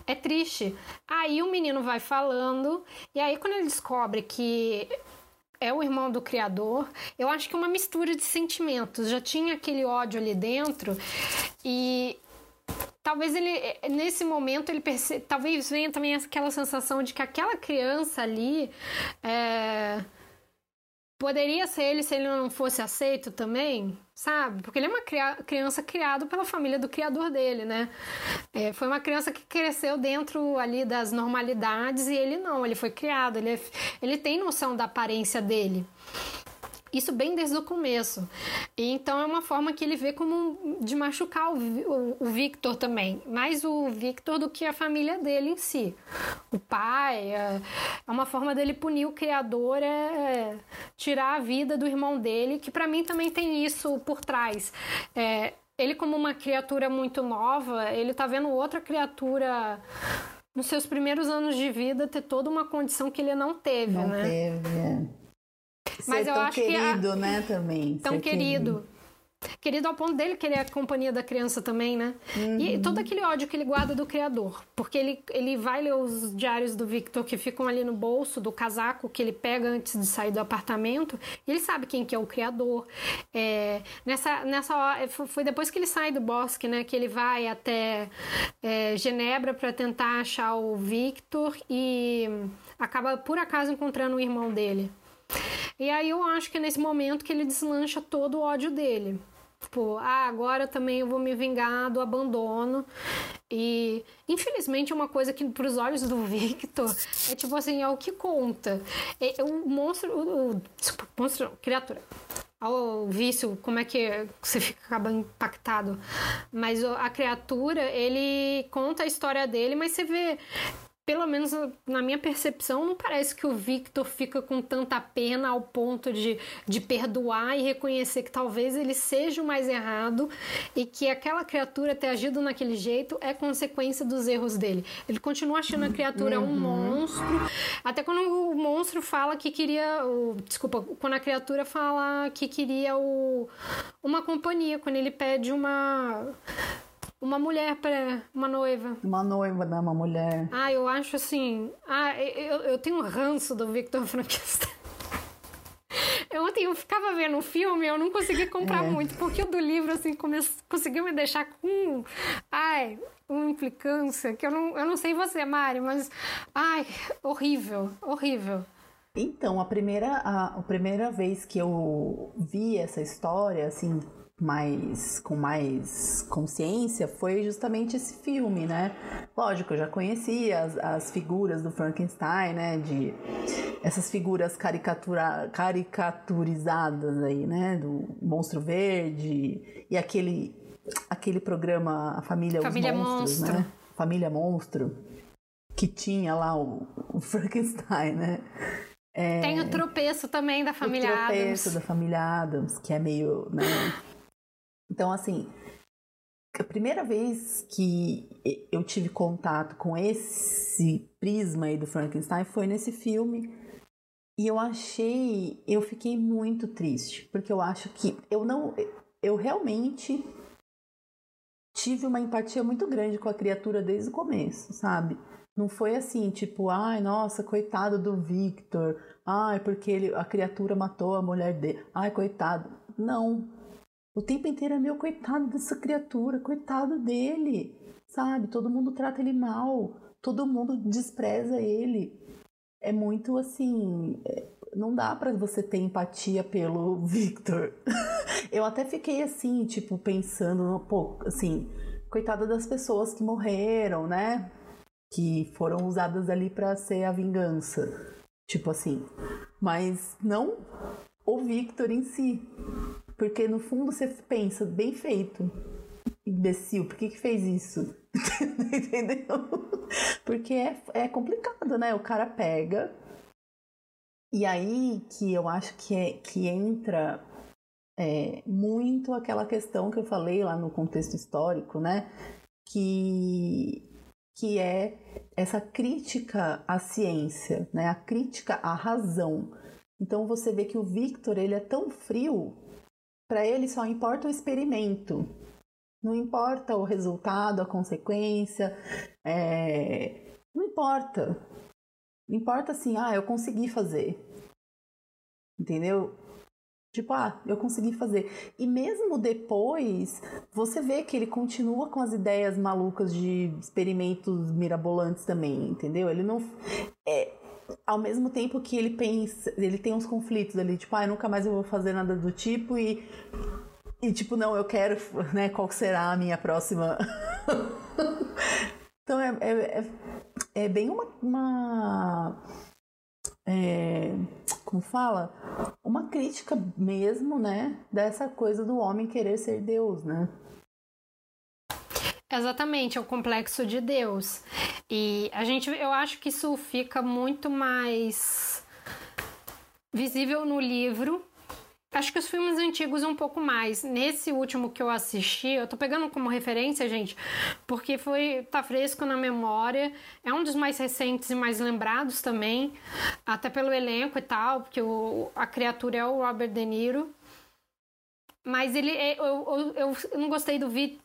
É triste. Aí o menino vai falando, e aí quando ele descobre que é o irmão do criador. Eu acho que é uma mistura de sentimentos. Já tinha aquele ódio ali dentro e talvez ele nesse momento ele perce... talvez venha também aquela sensação de que aquela criança ali é Poderia ser ele se ele não fosse aceito também, sabe? Porque ele é uma criança criado pela família do criador dele, né? É, foi uma criança que cresceu dentro ali das normalidades e ele não, ele foi criado, ele, é, ele tem noção da aparência dele. Isso bem desde o começo. E então é uma forma que ele vê como de machucar o, o, o, Victor também. Mais o Victor do que a família dele em si. O pai. É, é uma forma dele punir o criador, é tirar a vida do irmão dele, que para mim também tem isso por trás. É, ele, como uma criatura muito nova, ele tá vendo outra criatura nos seus primeiros anos de vida ter toda uma condição que ele não teve, não né? Teve, é. Mas Ser eu acho querido, que a... né, também. Tão querido. querido. Querido ao ponto dele querer a companhia da criança também, né? Uhum. E todo aquele ódio que ele guarda do criador. Porque ele, ele vai ler os diários do Victor que ficam ali no bolso do casaco que ele pega antes de sair do apartamento. E ele sabe quem que é o criador. É, nessa, nessa hora, foi depois que ele sai do bosque, né? Que ele vai até é, Genebra para tentar achar o Victor e acaba por acaso encontrando o irmão dele. E aí eu acho que é nesse momento que ele deslancha todo o ódio dele. Tipo, ah, agora também eu vou me vingar do abandono. E infelizmente é uma coisa que para os olhos do (laughs) Victor é tipo assim, é o que conta. É, o monstro, o, o monstro, criatura. O vício, como é que você fica acaba impactado. Mas a criatura, ele conta a história dele, mas você vê pelo menos na minha percepção, não parece que o Victor fica com tanta pena ao ponto de, de perdoar e reconhecer que talvez ele seja o mais errado e que aquela criatura ter agido naquele jeito é consequência dos erros dele. Ele continua achando a criatura uhum. um monstro, até quando o monstro fala que queria. O, desculpa, quando a criatura fala que queria o, uma companhia, quando ele pede uma uma mulher para uma noiva. Uma noiva, né? Uma mulher. Ah, eu acho assim. Ah, eu, eu tenho um ranço do Victor Frankenstein. (laughs) Eu ontem eu ficava vendo o filme, eu não consegui comprar é. muito, porque o do livro, assim, come... conseguiu me deixar com. Ai, uma implicância que eu não, eu não sei você, Mari, mas. Ai, horrível, horrível. Então, a primeira, a, a primeira vez que eu vi essa história, assim, mais com mais consciência foi justamente esse filme, né? Lógico, eu já conhecia as, as figuras do Frankenstein, né? De essas figuras caricatura, caricaturizadas aí, né? Do monstro verde e aquele aquele programa A Família, Família Os Monstros, Monstro. né? Família Monstro que tinha lá o, o (laughs) Frankenstein, né? É, Tem o tropeço também da família Adams. O tropeço Adams. da família Adams, que é meio, né? Então, assim, a primeira vez que eu tive contato com esse prisma aí do Frankenstein foi nesse filme. E eu achei, eu fiquei muito triste, porque eu acho que eu não, eu realmente tive uma empatia muito grande com a criatura desde o começo, sabe? Não foi assim, tipo, ai, nossa, coitado do Victor, ai, porque ele, a criatura matou a mulher dele, ai, coitado. Não, o tempo inteiro é meu coitado dessa criatura, coitado dele, sabe? Todo mundo trata ele mal, todo mundo despreza ele. É muito assim, é, não dá para você ter empatia pelo (laughs) Victor. Eu até fiquei assim, tipo, pensando, pô, assim, coitada das pessoas que morreram, né? Que foram usadas ali para ser a vingança. Tipo assim. Mas não o Victor em si. Porque no fundo você pensa, bem feito, imbecil, por que, que fez isso? (laughs) Entendeu? Porque é, é complicado, né? O cara pega. E aí que eu acho que, é, que entra é, muito aquela questão que eu falei lá no contexto histórico, né? Que, que é essa crítica à ciência, né? A crítica à razão. Então você vê que o Victor ele é tão frio para ele só importa o experimento. Não importa o resultado, a consequência. É... Não importa. Importa assim, ah, eu consegui fazer. Entendeu? Tipo, ah, eu consegui fazer. E mesmo depois, você vê que ele continua com as ideias malucas de experimentos mirabolantes também, entendeu? Ele não. É, ao mesmo tempo que ele pensa, ele tem uns conflitos ali, tipo, ah, nunca mais eu vou fazer nada do tipo e e tipo, não, eu quero, (laughs) né, qual será a minha próxima (laughs) Então é, é, é, é, bem uma, uma é, como fala? Uma crítica mesmo, né, dessa coisa do homem querer ser Deus, né? Exatamente, é o complexo de Deus. E a gente, eu acho que isso fica muito mais visível no livro. Acho que os filmes antigos um pouco mais. Nesse último que eu assisti, eu tô pegando como referência, gente, porque foi tá fresco na memória. É um dos mais recentes e mais lembrados também, até pelo elenco e tal, porque o, a criatura é o Robert De Niro. Mas ele, é, eu, eu, eu não gostei do Vi,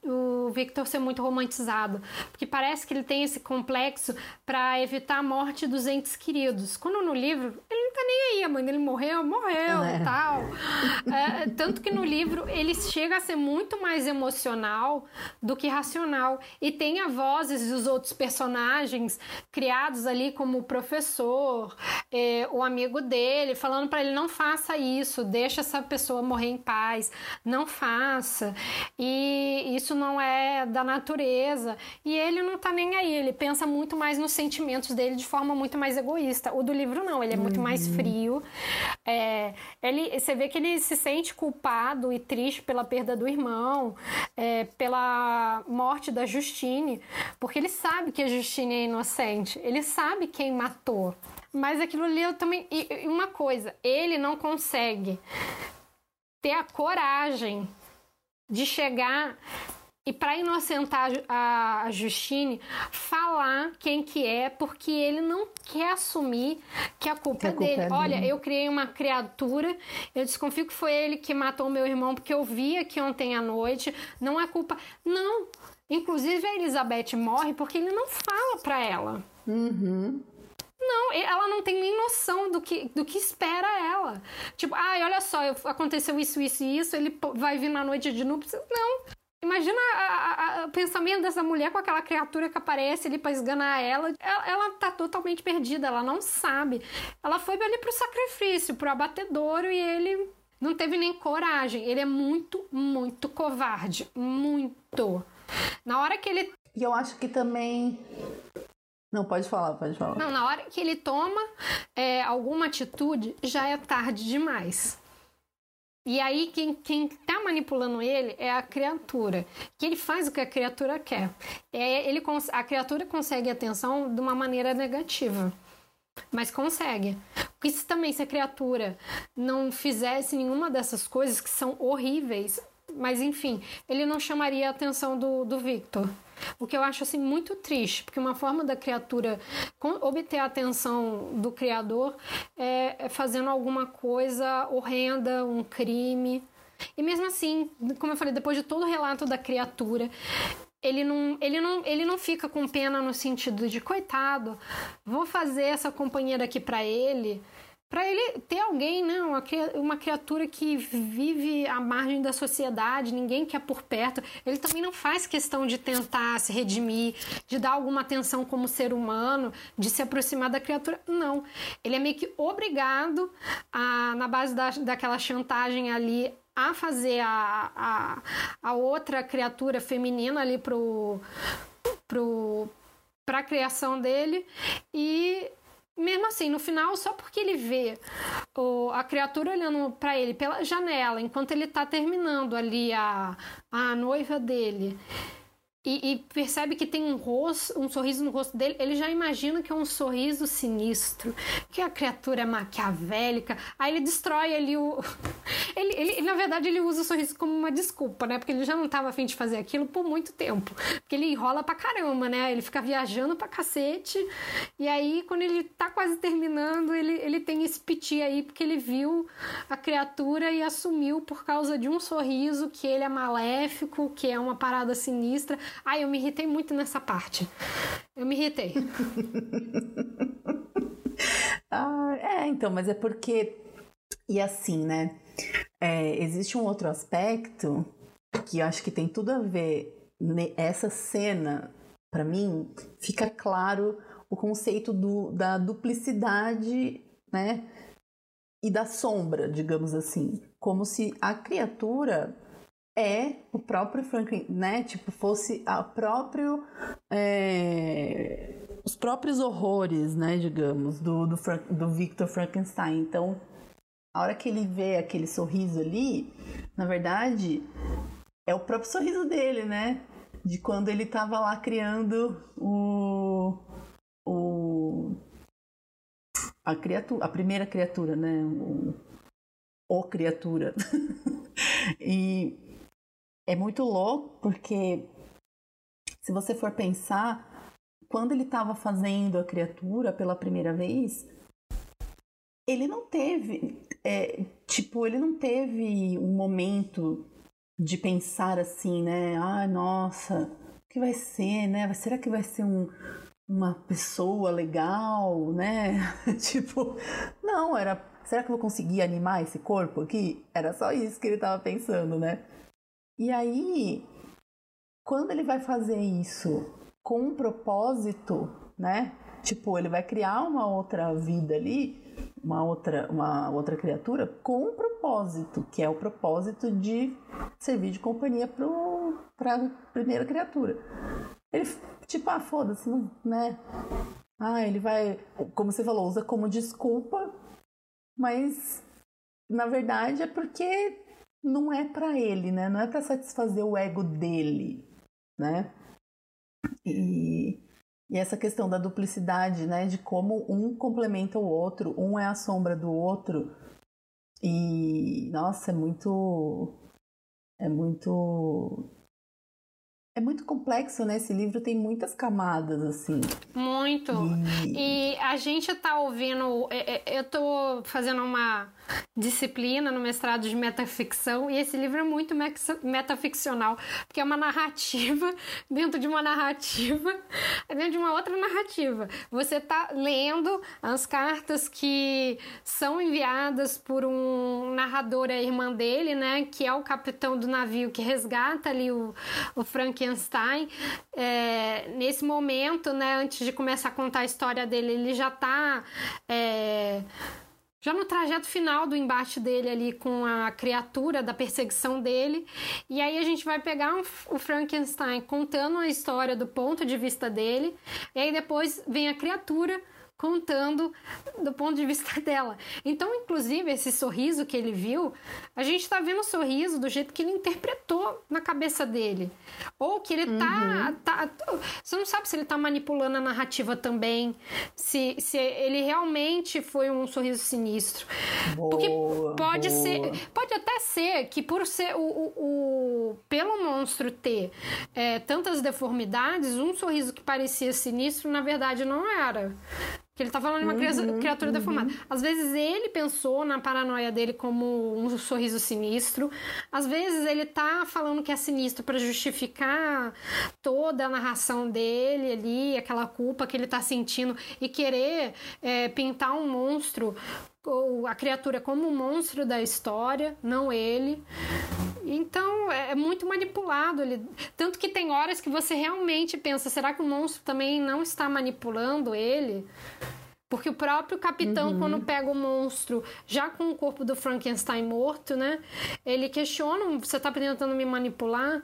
Victor ser muito romantizado, porque parece que ele tem esse complexo para evitar a morte dos entes queridos. Quando no livro ele não tá nem aí, a mãe dele morreu, morreu é. tal. É, tanto que no livro ele chega a ser muito mais emocional do que racional e tem a vozes dos outros personagens criados ali como o professor, é, o amigo dele, falando para ele não faça isso, deixa essa pessoa morrer em paz não faça. E isso não é da natureza. E ele não tá nem aí, ele pensa muito mais nos sentimentos dele de forma muito mais egoísta. O do livro não, ele é muito uhum. mais frio. É, ele, você vê que ele se sente culpado e triste pela perda do irmão, é, pela morte da Justine, porque ele sabe que a Justine é inocente, ele sabe quem matou. Mas aquilo ali eu também. E uma coisa, ele não consegue ter a coragem de chegar e para inocentar a, Justine, falar quem que é, porque ele não quer assumir que a culpa, que a é, culpa dele. é dele. Olha, eu criei uma criatura, eu desconfio que foi ele que matou meu irmão, porque eu vi aqui ontem à noite, não é culpa. Não! Inclusive a Elizabeth morre porque ele não fala para ela. Uhum. Não, ela não tem nem noção do que, do que espera ela. Tipo, ai, olha só, aconteceu isso, isso e isso, ele vai vir na noite de núpcias. Não. Imagina o pensamento dessa mulher com aquela criatura que aparece ali pra esganar ela. ela. Ela tá totalmente perdida, ela não sabe. Ela foi ali pro sacrifício, pro abatedouro e ele não teve nem coragem. Ele é muito, muito covarde. Muito. Na hora que ele. E eu acho que também não, pode falar, pode falar. Não, na hora que ele toma é, alguma atitude, já é tarde demais. E aí quem, quem tá manipulando ele é a criatura. Que ele faz o que a criatura quer. É, ele, a criatura consegue atenção de uma maneira negativa. Mas consegue. Porque se também se a criatura não fizesse nenhuma dessas coisas que são horríveis, mas enfim, ele não chamaria a atenção do, do Victor. O que eu acho assim muito triste, porque uma forma da criatura obter a atenção do criador é, é fazendo alguma coisa horrenda, um crime. E mesmo assim, como eu falei, depois de todo o relato da criatura, ele não, ele, não, ele não fica com pena no sentido de coitado, vou fazer essa companheira aqui para ele para ele ter alguém, né, uma, uma criatura que vive à margem da sociedade, ninguém quer por perto. Ele também não faz questão de tentar se redimir, de dar alguma atenção como ser humano, de se aproximar da criatura. Não. Ele é meio que obrigado, a, na base da, daquela chantagem ali, a fazer a, a, a outra criatura feminina ali pro, pro, pra criação dele e mesmo assim, no final, só porque ele vê o, a criatura olhando para ele pela janela, enquanto ele tá terminando ali a, a noiva dele, e, e, percebe que tem um rosto, um sorriso no rosto dele, ele já imagina que é um sorriso sinistro, que a criatura é maquiavélica. Aí ele destrói ali o. (laughs) Ele, ele, na verdade, ele usa o sorriso como uma desculpa, né? Porque ele já não estava afim de fazer aquilo por muito tempo. Porque ele enrola pra caramba, né? Ele fica viajando pra cacete. E aí, quando ele tá quase terminando, ele, ele tem esse piti aí, porque ele viu a criatura e assumiu por causa de um sorriso que ele é maléfico, que é uma parada sinistra. Ai, eu me irritei muito nessa parte. Eu me irritei. (laughs) ah, é, então, mas é porque. E assim, né? É, existe um outro aspecto que eu acho que tem tudo a ver. Essa cena, para mim, fica claro o conceito do, da duplicidade, né? E da sombra, digamos assim. Como se a criatura é o próprio Franklin, né? Tipo, fosse a próprio. É, os próprios horrores, né? Digamos, do, do, do Victor Frankenstein. Então, a hora que ele vê aquele sorriso ali, na verdade, é o próprio sorriso dele, né? De quando ele tava lá criando o. o a criatura, a primeira criatura, né? O, o criatura. (laughs) e é muito louco porque se você for pensar, quando ele estava fazendo a criatura pela primeira vez, ele não teve, é, tipo, ele não teve um momento de pensar assim, né? Ah, nossa, o que vai ser, né? Será que vai ser um, uma pessoa legal, né? (laughs) tipo, não, era. Será que eu vou conseguir animar esse corpo aqui? Era só isso que ele estava pensando, né? E aí, quando ele vai fazer isso com um propósito, né? Tipo, ele vai criar uma outra vida ali, uma outra, uma outra criatura com um propósito, que é o propósito de servir de companhia para a primeira criatura. Ele, tipo, ah, foda-se, né? Ah, ele vai, como você falou, usa como desculpa, mas na verdade é porque não é para ele, né? Não é para satisfazer o ego dele, né? E, e, essa questão da duplicidade, né? De como um complementa o outro, um é a sombra do outro. E nossa, é muito é muito é muito complexo, né? Esse livro tem muitas camadas, assim. Muito. E, e a gente tá ouvindo. É, é, eu tô fazendo uma disciplina no mestrado de metaficção e esse livro é muito metaficcional, porque é uma narrativa (laughs) dentro de uma narrativa, dentro de uma outra narrativa. Você tá lendo as cartas que são enviadas por um narrador, a irmã dele, né? Que é o capitão do navio que resgata ali o, o Frank Frankenstein, é, nesse momento, né, antes de começar a contar a história dele, ele já está é, já no trajeto final do embate dele ali com a criatura da perseguição dele. E aí a gente vai pegar um, o Frankenstein contando a história do ponto de vista dele, e aí depois vem a criatura contando do ponto de vista (laughs) dela. Então, inclusive, esse sorriso que ele viu, a gente está vendo o sorriso do jeito que ele interpretou na cabeça dele. Ou que ele tá, uhum. tá. Você não sabe se ele está manipulando a narrativa também, se, se ele realmente foi um sorriso sinistro. Boa, Porque pode boa. ser. Pode até ser que por ser o, o, pelo, pelo monstro ter é, tantas deformidades, um sorriso que parecia sinistro, na verdade, não era. Que ele tá falando de uma uhum, criatura uhum. deformada. Às vezes ele pensou na paranoia dele como um sorriso sinistro. Às vezes ele tá falando que é sinistro para justificar toda a narração dele ali, aquela culpa que ele tá sentindo e querer é, pintar um monstro a criatura como um monstro da história, não ele. Então é, é muito manipulado. Ele... Tanto que tem horas que você realmente pensa: será que o monstro também não está manipulando ele? Porque o próprio capitão, uhum. quando pega o monstro, já com o corpo do Frankenstein morto, né? Ele questiona: você está tentando me manipular?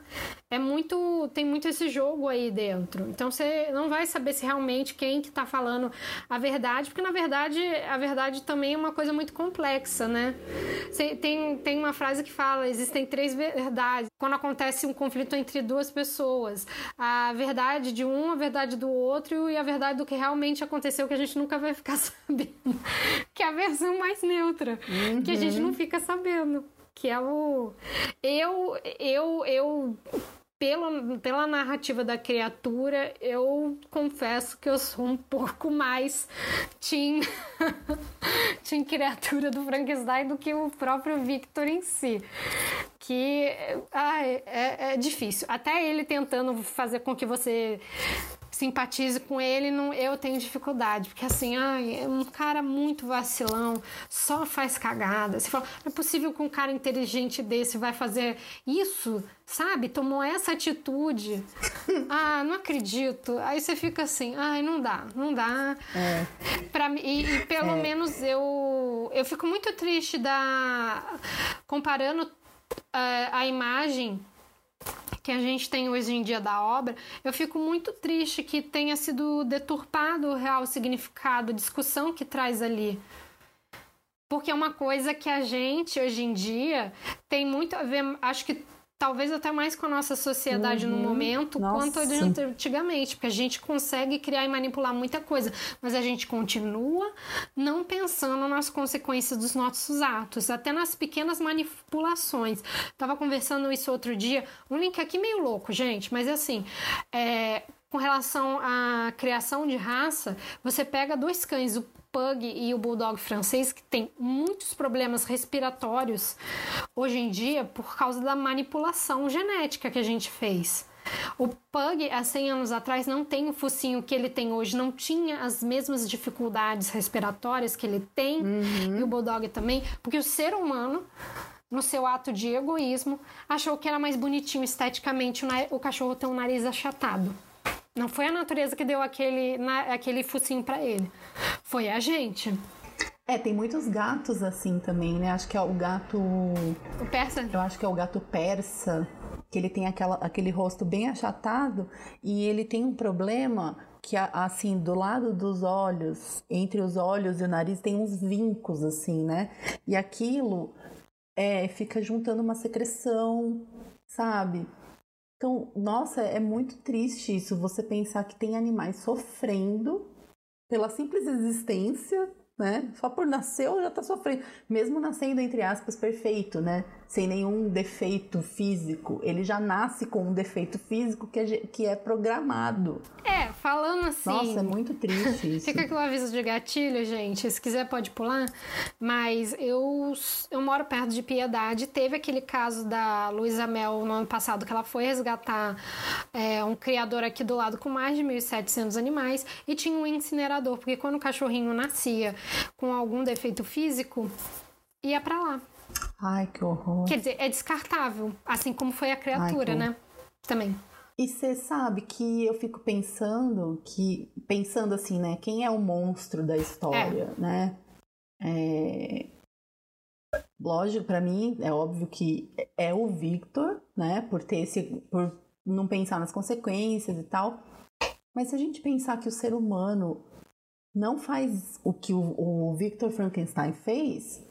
É muito. Tem muito esse jogo aí dentro. Então você não vai saber se realmente quem que tá falando a verdade, porque na verdade a verdade também é uma coisa muito complexa, né? Tem, tem uma frase que fala: existem três verdades. Quando acontece um conflito entre duas pessoas, a verdade de um, a verdade do outro e a verdade do que realmente aconteceu que a gente nunca vai ficar (laughs) sabendo. Que é a versão mais neutra, uhum. que a gente não uhum. fica sabendo. Que é o. Eu, eu, eu pela, pela narrativa da criatura, eu confesso que eu sou um pouco mais team, (laughs) team criatura do Frankenstein do que o próprio Victor em si. Que ah, é, é difícil. Até ele tentando fazer com que você simpatize com ele, não, eu tenho dificuldade, porque assim, ai, é um cara muito vacilão, só faz cagada. Você fala, não é possível que um cara inteligente desse vai fazer isso, sabe? Tomou essa atitude. (laughs) ah, não acredito. Aí você fica assim, ai, não dá, não dá. É. Pra, e, e pelo é. menos eu, eu fico muito triste da comparando uh, a imagem que a gente tem hoje em dia da obra, eu fico muito triste que tenha sido deturpado o real significado, a discussão que traz ali. Porque é uma coisa que a gente, hoje em dia, tem muito a ver, acho que talvez até mais com a nossa sociedade uhum. no momento nossa. quanto antigamente, porque a gente consegue criar e manipular muita coisa, mas a gente continua não pensando nas consequências dos nossos atos, até nas pequenas manipulações. Tava conversando isso outro dia, um link aqui meio louco, gente, mas é assim, é, com relação à criação de raça, você pega dois cães, o Pug e o Bulldog francês, que tem muitos problemas respiratórios hoje em dia por causa da manipulação genética que a gente fez. O Pug, há 100 anos atrás, não tem o focinho que ele tem hoje, não tinha as mesmas dificuldades respiratórias que ele tem, uhum. e o Bulldog também, porque o ser humano no seu ato de egoísmo, achou que era mais bonitinho esteticamente o cachorro ter um nariz achatado. Não foi a natureza que deu aquele, na, aquele focinho para ele. Foi a gente. É, tem muitos gatos assim também, né? Acho que é o gato. O persa? Eu acho que é o gato persa, que ele tem aquela, aquele rosto bem achatado e ele tem um problema que, assim, do lado dos olhos, entre os olhos e o nariz, tem uns vincos, assim, né? E aquilo é, fica juntando uma secreção, sabe? Então, nossa, é muito triste isso, você pensar que tem animais sofrendo pela simples existência né? Só por nascer já tá sofrendo. Mesmo nascendo, entre aspas, perfeito, né? Sem nenhum defeito físico. Ele já nasce com um defeito físico que é, que é programado. É, falando assim. Nossa, é muito triste (laughs) isso. Fica aqui o aviso de gatilho, gente. Se quiser, pode pular. Mas eu, eu moro perto de Piedade. Teve aquele caso da Luísa Mel no ano passado que ela foi resgatar é, um criador aqui do lado com mais de 1.700 animais e tinha um incinerador. Porque quando o cachorrinho nascia com algum defeito físico, ia para lá. Ai, que horror. Quer dizer, é descartável, assim como foi a criatura, Ai, né? Também. E você sabe que eu fico pensando que pensando assim, né? Quem é o monstro da história, é. né? É... Lógico, para mim é óbvio que é o Victor, né? Por ter esse, por não pensar nas consequências e tal. Mas se a gente pensar que o ser humano não faz o que o, o Victor Frankenstein fez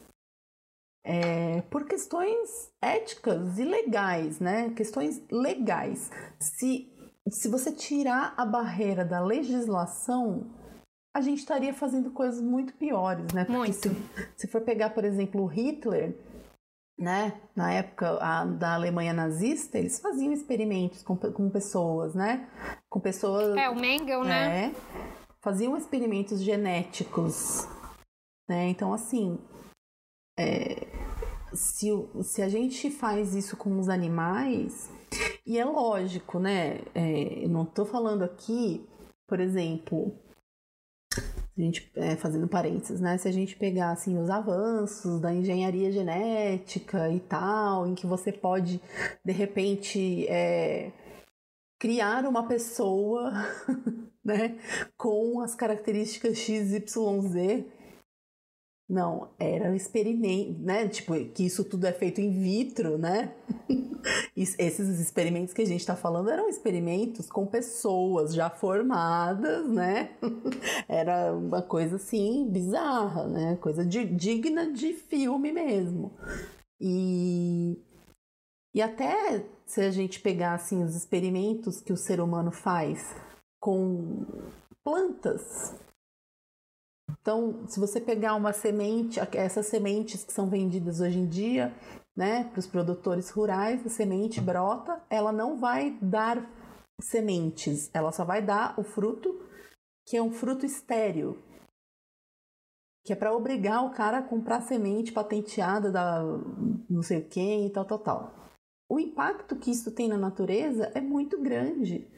é, por questões éticas e legais, né? Questões legais. Se, se você tirar a barreira da legislação, a gente estaria fazendo coisas muito piores, né? Porque muito. Se, se for pegar, por exemplo, o Hitler, né? Na época a, da Alemanha nazista, eles faziam experimentos com, com pessoas, né? Com pessoas. É, o Mengel, né? É, faziam experimentos genéticos. Né? Então, assim, é, se, se a gente faz isso com os animais, e é lógico, né? É, não estou falando aqui, por exemplo, a gente é, fazendo parênteses, né? Se a gente pegar assim os avanços da engenharia genética e tal, em que você pode de repente é, criar uma pessoa, (laughs) né, com as características XYZ não, era um experimento, né? Tipo, que isso tudo é feito in vitro, né? (laughs) Esses experimentos que a gente está falando eram experimentos com pessoas já formadas, né? (laughs) Era uma coisa assim bizarra, né? Coisa de, digna de filme mesmo. E, e até se a gente pegar assim os experimentos que o ser humano faz com plantas, então, se você pegar uma semente, essas sementes que são vendidas hoje em dia, né, para os produtores rurais, a semente brota, ela não vai dar sementes, ela só vai dar o fruto, que é um fruto estéreo, que é para obrigar o cara a comprar semente patenteada da não sei quem e tal, tal, tal. O impacto que isso tem na natureza é muito grande.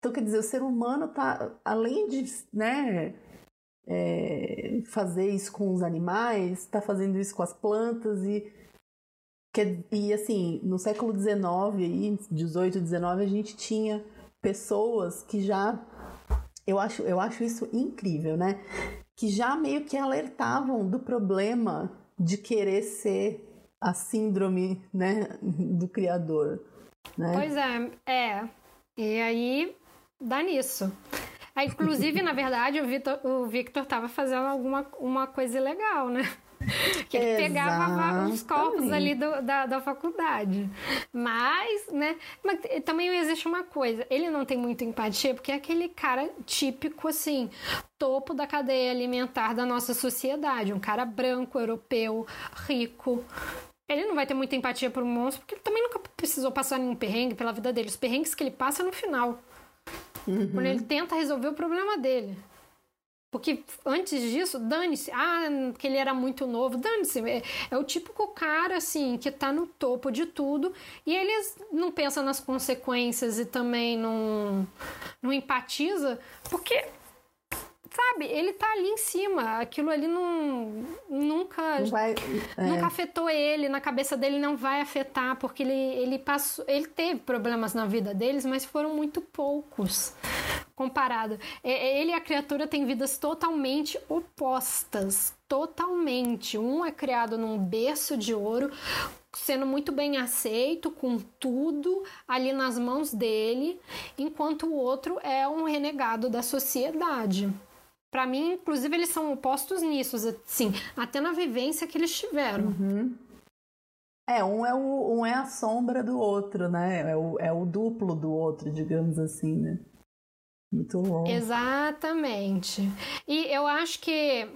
Então, quer dizer, o ser humano tá, além de, né, é, fazer isso com os animais, está fazendo isso com as plantas e e assim, no século XIX, aí, 18, 19, a gente tinha pessoas que já eu acho, eu acho isso incrível, né? Que já meio que alertavam do problema de querer ser a síndrome, né, do criador, né? Pois é, é. E aí dá nisso. Aí, inclusive, na verdade, o Victor, o Victor tava fazendo alguma uma coisa legal, né? que ele pegava os corpos ali do, da, da faculdade. Mas, né? Mas também existe uma coisa: ele não tem muita empatia, porque é aquele cara típico, assim, topo da cadeia alimentar da nossa sociedade. Um cara branco, europeu, rico. Ele não vai ter muita empatia por um monstro, porque ele também nunca precisou passar nenhum perrengue pela vida dele. Os perrengues que ele passa no final. Uhum. Quando ele tenta resolver o problema dele. Porque antes disso, dane-se. Ah, que ele era muito novo. Dane-se. É, é, o típico cara, assim, que tá no topo de tudo e eles não pensam nas consequências e também não, não empatiza, porque sabe, ele tá ali em cima. Aquilo ali não nunca não vai, é. nunca afetou ele, na cabeça dele não vai afetar, porque ele ele passou, ele teve problemas na vida deles, mas foram muito poucos comparado. Ele e a criatura têm vidas totalmente opostas, totalmente. Um é criado num berço de ouro, sendo muito bem aceito, com tudo ali nas mãos dele, enquanto o outro é um renegado da sociedade. Para mim, inclusive, eles são opostos nisso, assim, até na vivência que eles tiveram. Uhum. É, um é, o, um é a sombra do outro, né? É o, é o duplo do outro, digamos assim, né? Muito bom. Exatamente. E eu acho que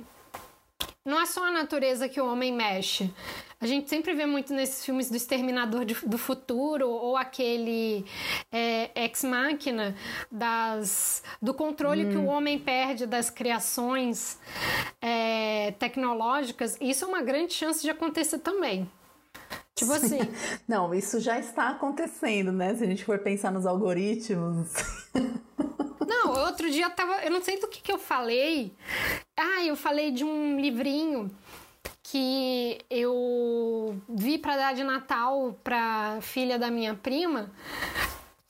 não é só a natureza que o homem mexe. A gente sempre vê muito nesses filmes do Exterminador de, do Futuro ou aquele é, Ex Machina das, do controle hum. que o hum. homem perde das criações é, tecnológicas. Isso é uma grande chance de acontecer também. Tipo Sim. assim. (laughs) Não, isso já está acontecendo, né? Se a gente for pensar nos algoritmos. (laughs) Não, outro dia eu tava. Eu não sei do que, que eu falei. Ah, eu falei de um livrinho que eu vi para dar de Natal para filha da minha prima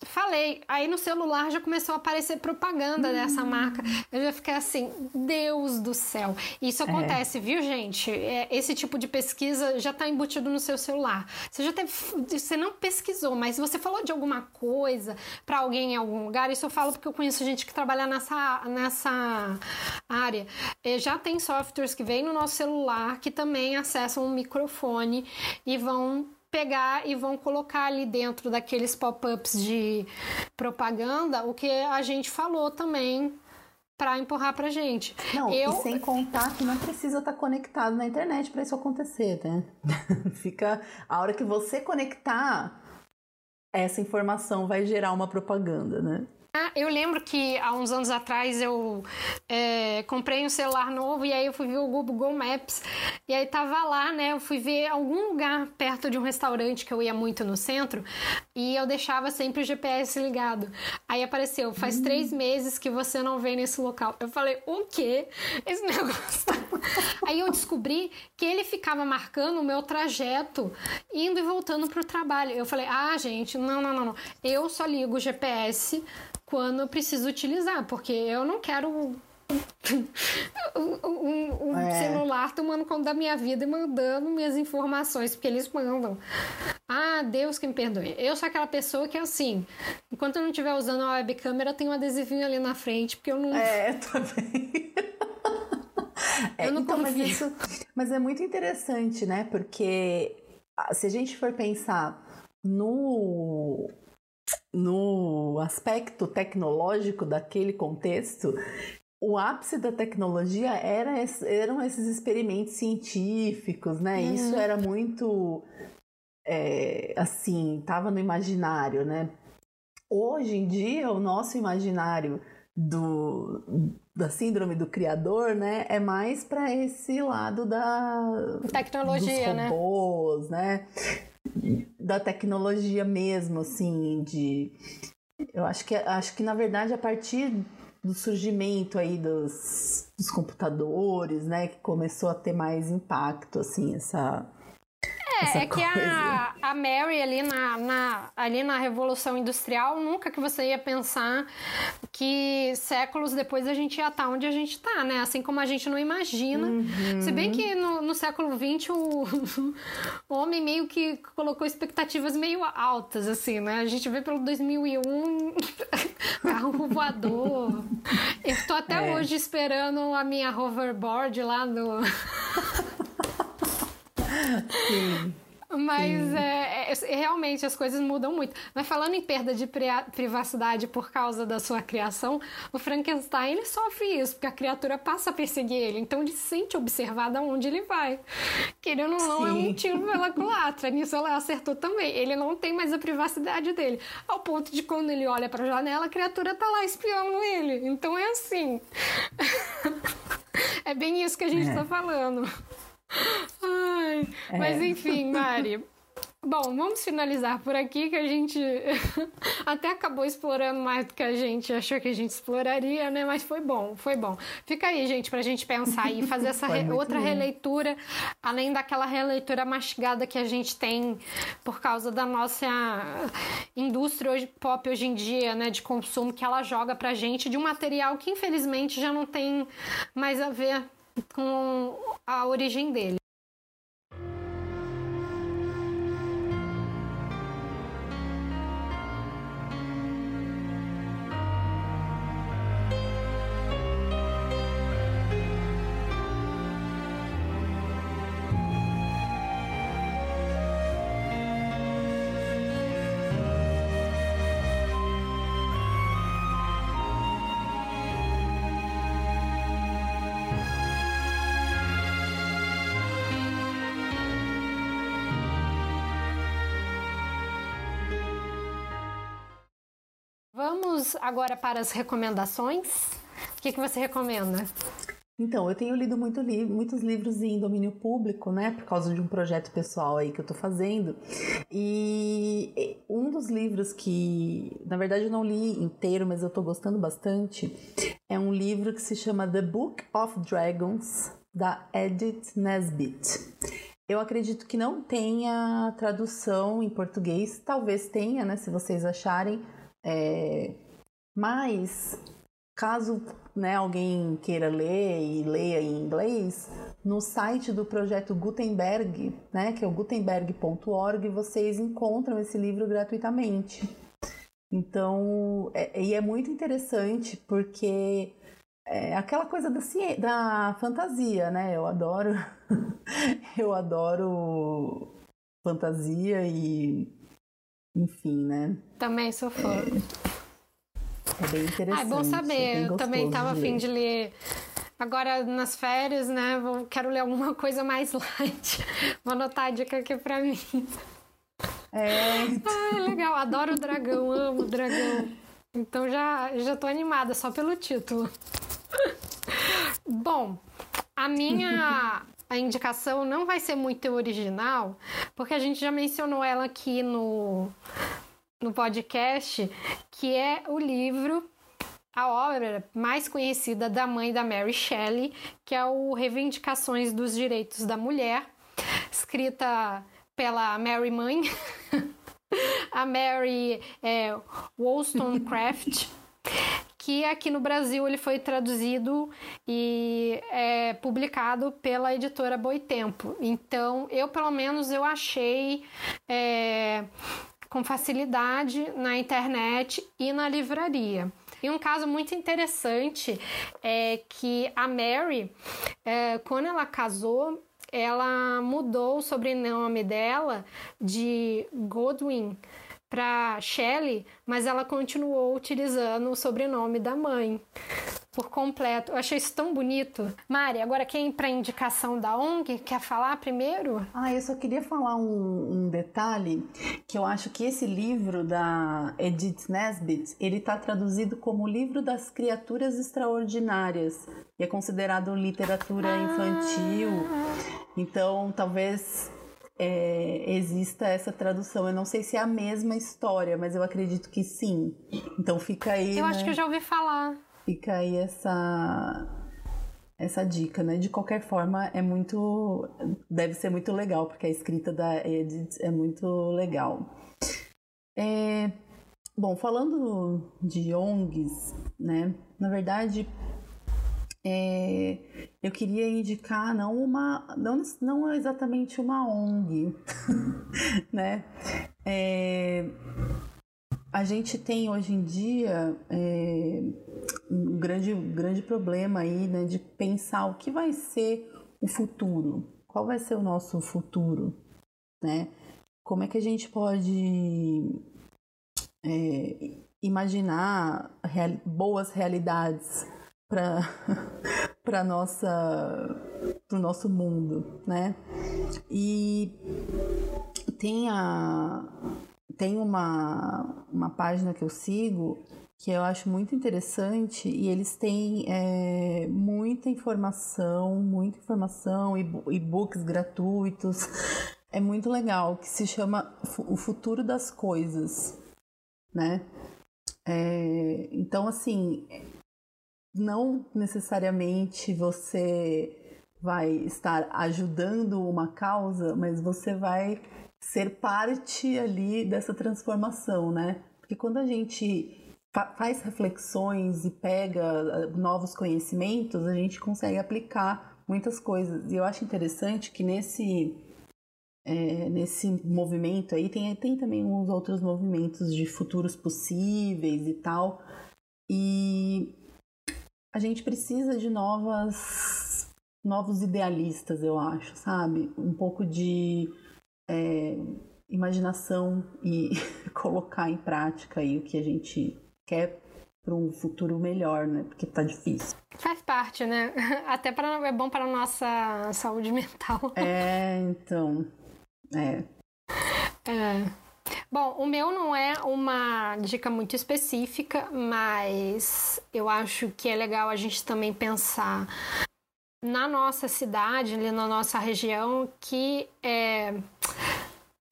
falei. Aí no celular já começou a aparecer propaganda hum. dessa marca. Eu já fiquei assim, Deus do céu. Isso é. acontece, é. viu, gente? É, esse tipo de pesquisa já está embutido no seu celular. Você já teve, você não pesquisou, mas você falou de alguma coisa para alguém em algum lugar. Isso eu falo porque eu conheço gente que trabalha nessa, nessa área. E já tem softwares que vêm no nosso celular que também acessam um microfone e vão pegar e vão colocar ali dentro daqueles pop-ups de propaganda o que a gente falou também para empurrar pra gente. Não, eu... e sem contar que não precisa estar tá conectado na internet para isso acontecer, né? (laughs) Fica a hora que você conectar essa informação vai gerar uma propaganda, né? Ah, eu lembro que há uns anos atrás eu é, comprei um celular novo e aí eu fui ver o Google Maps e aí tava lá, né? Eu fui ver algum lugar perto de um restaurante que eu ia muito no centro e eu deixava sempre o GPS ligado. Aí apareceu, faz hum. três meses que você não vem nesse local. Eu falei, o quê? Esse (laughs) negócio. Tá aí eu descobri que ele ficava marcando o meu trajeto indo e voltando pro trabalho. Eu falei, ah, gente, não, não, não, não. Eu só ligo o GPS quando eu preciso utilizar, porque eu não quero (laughs) um, um é. celular tomando conta da minha vida e mandando minhas informações, porque eles mandam. Ah, Deus que me perdoe. Eu sou aquela pessoa que, assim, enquanto eu não estiver usando a webcâmera, tem um adesivinho ali na frente, porque eu não. É, eu também. (laughs) é, eu não então, mas, isso, mas é muito interessante, né? Porque ah, se a gente for pensar no no aspecto tecnológico daquele contexto, o ápice da tecnologia era, eram esses experimentos científicos, né? Uhum. Isso era muito é, assim, estava no imaginário, né? Hoje em dia, o nosso imaginário do, da síndrome do criador, né, é mais para esse lado da tecnologia, dos robôs, né? né? Da tecnologia mesmo, assim, de eu acho que acho que na verdade a partir do surgimento aí dos, dos computadores, né, que começou a ter mais impacto, assim, essa é, é que a, a Mary ali na, na, ali na Revolução Industrial, nunca que você ia pensar que séculos depois a gente ia estar onde a gente está, né? Assim como a gente não imagina. Uhum. Se bem que no, no século XX o, (laughs) o homem meio que colocou expectativas meio altas, assim, né? A gente vê pelo 2001 (laughs) carro voador. Eu tô até é. hoje esperando a minha hoverboard lá no... (laughs) Sim. Mas é, é, realmente as coisas mudam muito. Mas falando em perda de privacidade por causa da sua criação, o Frankenstein ele sofre isso, porque a criatura passa a perseguir ele. Então ele se sente observado aonde ele vai. Querendo ou não, Sim. é um tiro pela culatra. Nisso ela acertou também. Ele não tem mais a privacidade dele. Ao ponto de quando ele olha para a janela, a criatura tá lá espiando ele. Então é assim. (laughs) é bem isso que a gente está é. falando. Ai, é. Mas enfim, Mari. Bom, vamos finalizar por aqui que a gente (laughs) até acabou explorando mais do que a gente achou que a gente exploraria, né? Mas foi bom, foi bom. Fica aí, gente, pra gente pensar e fazer essa re outra bem. releitura, além daquela releitura mastigada que a gente tem por causa da nossa indústria hoje, pop hoje em dia, né? De consumo que ela joga pra gente de um material que infelizmente já não tem mais a ver com a origem dele. Agora para as recomendações. O que, que você recomenda? Então, eu tenho lido muito li muitos livros em domínio público, né, por causa de um projeto pessoal aí que eu tô fazendo. E um dos livros que, na verdade, eu não li inteiro, mas eu tô gostando bastante, é um livro que se chama The Book of Dragons, da Edith Nesbit. Eu acredito que não tenha tradução em português, talvez tenha, né, se vocês acharem. É, mas, caso né, alguém queira ler e leia em inglês, no site do projeto Gutenberg, né, que é o gutenberg.org, vocês encontram esse livro gratuitamente. Então, é, e é muito interessante porque é aquela coisa da, da fantasia, né? Eu adoro, (laughs) eu adoro fantasia e enfim, né? Também sou fã. É bem interessante. Ah, é bom saber. É eu também estava afim de ler. Agora, nas férias, né? Vou, quero ler alguma coisa mais (laughs) light. Vou anotar a dica aqui pra mim. É. Ah, legal. Adoro o dragão, amo o dragão. Então já, já tô animada só pelo título. Bom, a minha a indicação não vai ser muito original, porque a gente já mencionou ela aqui no, no podcast, que é o livro, a obra mais conhecida da mãe da Mary Shelley, que é o Reivindicações dos Direitos da Mulher, escrita pela Mary Mãe, (laughs) a Mary é, Wollstonecraft que aqui no Brasil ele foi traduzido e é publicado pela editora Boitempo. Então, eu pelo menos eu achei é, com facilidade na internet e na livraria. E um caso muito interessante é que a Mary, é, quando ela casou, ela mudou o sobrenome dela de Godwin para Shelley, mas ela continuou utilizando o sobrenome da mãe por completo. Eu achei isso tão bonito. Mari, agora quem para indicação da ONG quer falar primeiro? Ah, eu só queria falar um, um, detalhe que eu acho que esse livro da Edith Nesbit ele está traduzido como livro das criaturas extraordinárias e é considerado literatura ah. infantil. Então, talvez é, exista essa tradução. Eu não sei se é a mesma história, mas eu acredito que sim. Então fica aí. Eu né? acho que eu já ouvi falar. Fica aí essa essa dica, né? De qualquer forma, é muito. Deve ser muito legal, porque a escrita da Edith é muito legal. É, bom, falando de ONGs, né? Na verdade, é, eu queria indicar não uma, não, não exatamente uma ONG, (laughs) né? É, a gente tem hoje em dia é, um grande, grande problema aí, né, de pensar o que vai ser o futuro, qual vai ser o nosso futuro, né? Como é que a gente pode é, imaginar real, boas realidades para (laughs) para nossa para o nosso mundo, né? E tem a tem uma uma página que eu sigo que eu acho muito interessante e eles têm é, muita informação, muita informação, e-books gratuitos. (laughs) É muito legal, que se chama O Futuro das Coisas, né? É, então, assim, não necessariamente você vai estar ajudando uma causa, mas você vai ser parte ali dessa transformação, né? Porque quando a gente faz reflexões e pega ah, novos conhecimentos, a gente consegue aplicar muitas coisas. E eu acho interessante que nesse é, nesse movimento aí tem, tem também uns outros movimentos de futuros possíveis e tal. E a gente precisa de novas novos idealistas, eu acho, sabe? Um pouco de é, imaginação e (laughs) colocar em prática aí o que a gente quer para um futuro melhor, né? Porque tá difícil. Faz parte, né? (laughs) Até para é bom para nossa saúde (laughs) mental. É, então, é. É. Bom, o meu não é uma dica muito específica, mas eu acho que é legal a gente também pensar na nossa cidade, ali na nossa região, que é,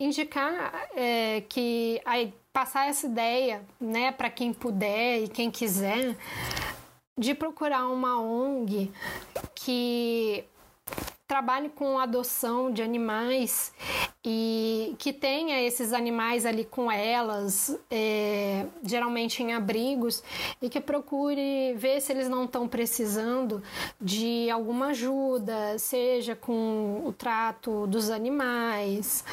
indicar é, que aí, passar essa ideia, né, para quem puder e quem quiser, de procurar uma ONG que trabalhe com adoção de animais e que tenha esses animais ali com elas, é, geralmente em abrigos, e que procure ver se eles não estão precisando de alguma ajuda, seja com o trato dos animais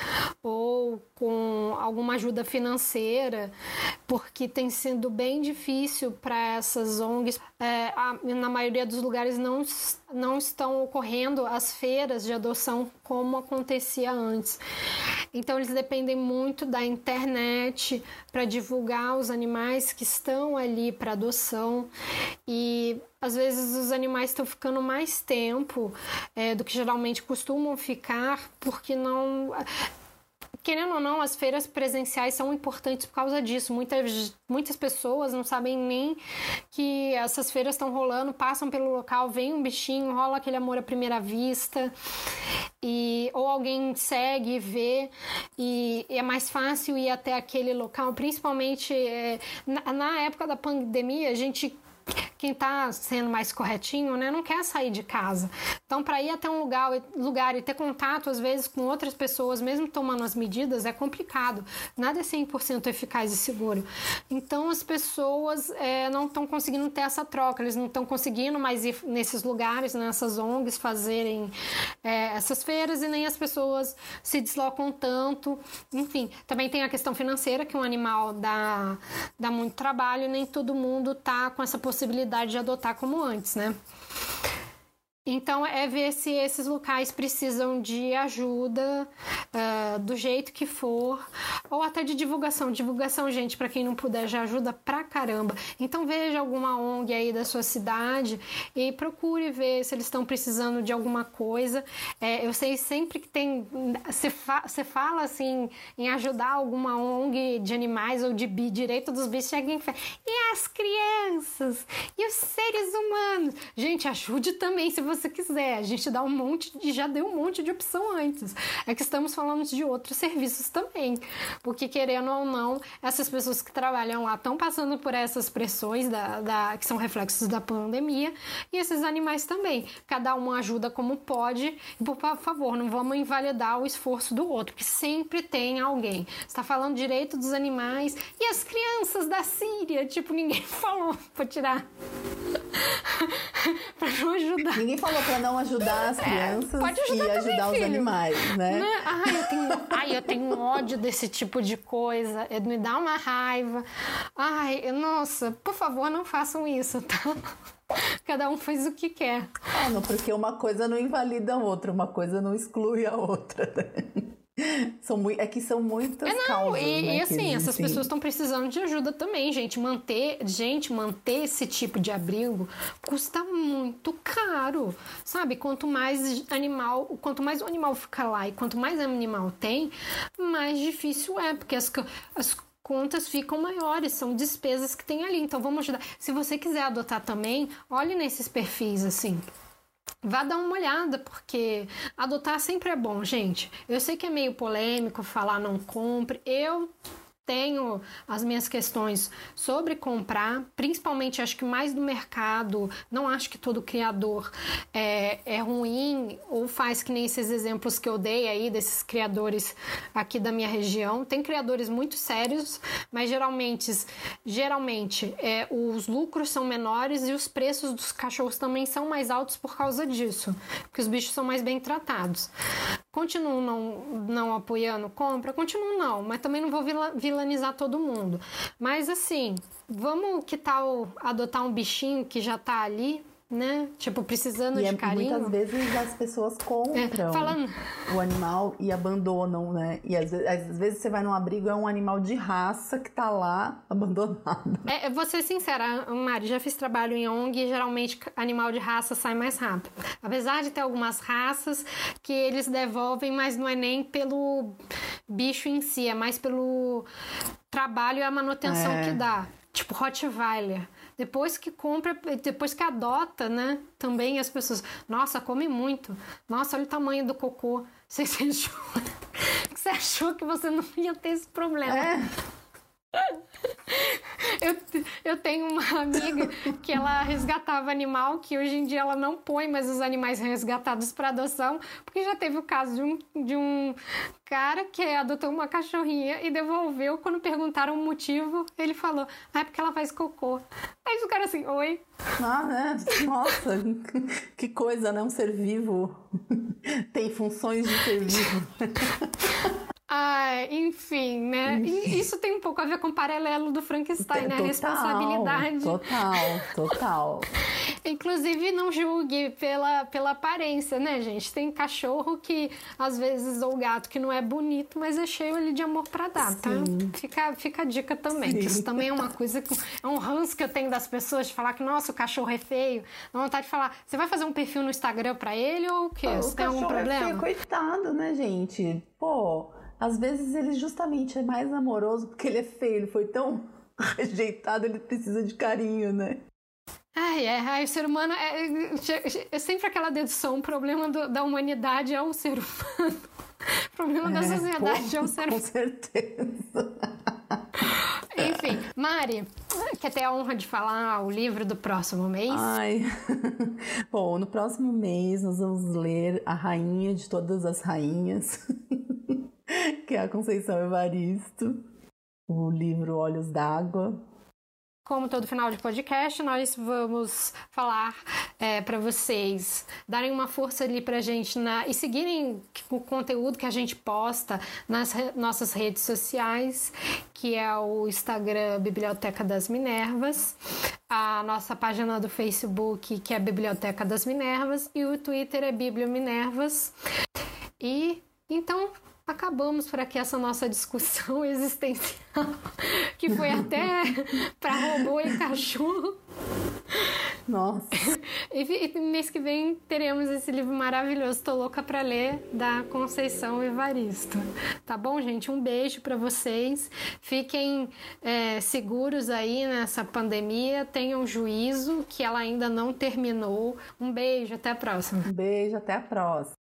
ou com alguma ajuda financeira, porque tem sido bem difícil para essas ONGs. É, a, na maioria dos lugares não, não estão ocorrendo as feiras de adoção como acontecia antes. Então eles dependem muito da internet para divulgar os animais que estão ali para adoção e às vezes os animais estão ficando mais tempo é, do que geralmente costumam ficar porque não querendo ou não, as feiras presenciais são importantes por causa disso. Muitas, muitas pessoas não sabem nem que essas feiras estão rolando, passam pelo local, vem um bichinho, rola aquele amor à primeira vista, e ou alguém segue, vê, e, e é mais fácil ir até aquele local, principalmente é, na, na época da pandemia, a gente quem está sendo mais corretinho, né, não quer sair de casa. Então, para ir até um lugar, lugar e ter contato, às vezes, com outras pessoas, mesmo tomando as medidas, é complicado. Nada é 100% eficaz e seguro. Então, as pessoas é, não estão conseguindo ter essa troca, eles não estão conseguindo mais ir nesses lugares, nessas ONGs, fazerem é, essas feiras e nem as pessoas se deslocam tanto. Enfim, também tem a questão financeira, que um animal dá, dá muito trabalho e nem todo mundo está com essa possibilidade possibilidade de adotar como antes, né? Então, é ver se esses locais precisam de ajuda, uh, do jeito que for, ou até de divulgação. Divulgação, gente, para quem não puder, já ajuda pra caramba. Então, veja alguma ONG aí da sua cidade e procure ver se eles estão precisando de alguma coisa. É, eu sei sempre que tem. Você fa fala assim em ajudar alguma ONG de animais ou de bi, direito dos bichos, chega e fala, e as crianças? E os seres humanos? Gente, ajude também se você você quiser. A gente dá um monte de, já deu um monte de opção antes. É que estamos falando de outros serviços também. Porque, querendo ou não, essas pessoas que trabalham lá estão passando por essas pressões da, da, que são reflexos da pandemia e esses animais também. Cada um ajuda como pode. E, por favor, não vamos invalidar o esforço do outro, que sempre tem alguém. está falando direito dos animais e as crianças da Síria. Tipo, ninguém (laughs) falou para tirar. (laughs) para não ajudar. Ninguém falou para não ajudar as é, crianças é, ajudar e ajudar os animais, né? né? Ai, eu tenho, ai, eu tenho ódio desse tipo de coisa. Me dá uma raiva. Ai, nossa, por favor, não façam isso, tá? Cada um faz o que quer. É, não, porque uma coisa não invalida a outra, uma coisa não exclui a outra. Né? São muito, é que são muitas é, não, causas. E, né, e assim, essas pessoas estão precisando de ajuda também, gente. Manter, gente, manter esse tipo de abrigo custa muito caro. Sabe? Quanto mais animal, quanto mais o animal fica lá e quanto mais animal tem, mais difícil é, porque as, as contas ficam maiores, são despesas que tem ali. Então vamos ajudar. Se você quiser adotar também, olhe nesses perfis assim vá dar uma olhada, porque adotar sempre é bom, gente. Eu sei que é meio polêmico falar não compre. Eu tenho as minhas questões sobre comprar, principalmente acho que mais do mercado. Não acho que todo criador é, é ruim ou faz que nem esses exemplos que eu dei aí desses criadores aqui da minha região. Tem criadores muito sérios, mas geralmente, geralmente é, os lucros são menores e os preços dos cachorros também são mais altos por causa disso, porque os bichos são mais bem tratados. Continuo não, não apoiando compra? Continuo não, mas também não vou vilanizar todo mundo. Mas assim, vamos que tal adotar um bichinho que já tá ali né? Tipo, precisando e de é, carinho. Muitas vezes as pessoas (laughs) compram é, falando... o animal e abandonam, né? E às vezes, às vezes, você vai num abrigo, é um animal de raça que tá lá (laughs) abandonado. É, vou ser sincera, Mari, já fiz trabalho em ONG e geralmente animal de raça sai mais rápido. Apesar de ter algumas raças que eles devolvem, mas não é nem pelo bicho em si, é mais pelo trabalho e a manutenção é. que dá. Tipo Rottweiler. Depois que compra, depois que adota, né? Também as pessoas, nossa, come muito. Nossa, olha o tamanho do cocô. Você (laughs) achou, você achou que você não ia ter esse problema. É. Eu, eu tenho uma amiga que ela resgatava animal, que hoje em dia ela não põe mais os animais resgatados para adoção, porque já teve o caso de um, de um cara que adotou uma cachorrinha e devolveu. Quando perguntaram o motivo, ele falou: Ah, é porque ela faz cocô. Aí o cara assim: Oi. Ah, né? Nossa, que coisa, né? Um ser vivo (laughs) tem funções de ser vivo. Ah, enfim, né? E isso tem um pouco a ver com o paralelo do Frankenstein, né? A responsabilidade. Total, total. (laughs) Inclusive, não julgue pela, pela aparência, né, gente? Tem cachorro que, às vezes, ou gato que não é bonito, mas é cheio ali de amor pra dar, tá? Fica, fica a dica também. Que isso também é uma coisa, que, é um ranço que eu tenho das pessoas de falar que, nossa, o cachorro é feio. Dá vontade de falar, você vai fazer um perfil no Instagram pra ele ou o quê? Ah, você tem algum problema? É feio, coitado, né, gente? Pô, às vezes ele justamente é mais amoroso porque ele é feio, ele foi tão (laughs) rejeitado, ele precisa de carinho, né? Ai, é, ai, o ser humano é, é sempre aquela dedução, o problema do, da humanidade é o ser humano. (laughs) O problema da sociedade pô, é o ser Com humano. certeza. (laughs) Enfim, Mari, quer ter a honra de falar o livro do próximo mês? Ai. Bom, no próximo mês nós vamos ler A Rainha de Todas as Rainhas, (laughs) que é a Conceição Evaristo, o livro Olhos d'Água. Como todo final de podcast, nós vamos falar é, para vocês darem uma força ali pra gente na, e seguirem o conteúdo que a gente posta nas re- nossas redes sociais, que é o Instagram Biblioteca das Minervas, a nossa página do Facebook, que é Biblioteca das Minervas, e o Twitter é Biblio Minervas. E então acabamos por aqui essa nossa discussão (laughs) existencial, que foi até (laughs) para robô e cachorro. Nossa, E, e mês que vem teremos esse livro maravilhoso, tô louca para ler, da Conceição Evaristo. Tá bom, gente? Um beijo para vocês. Fiquem é, seguros aí nessa pandemia, tenham juízo que ela ainda não terminou. Um beijo, até a próxima. um beijo, até a próxima.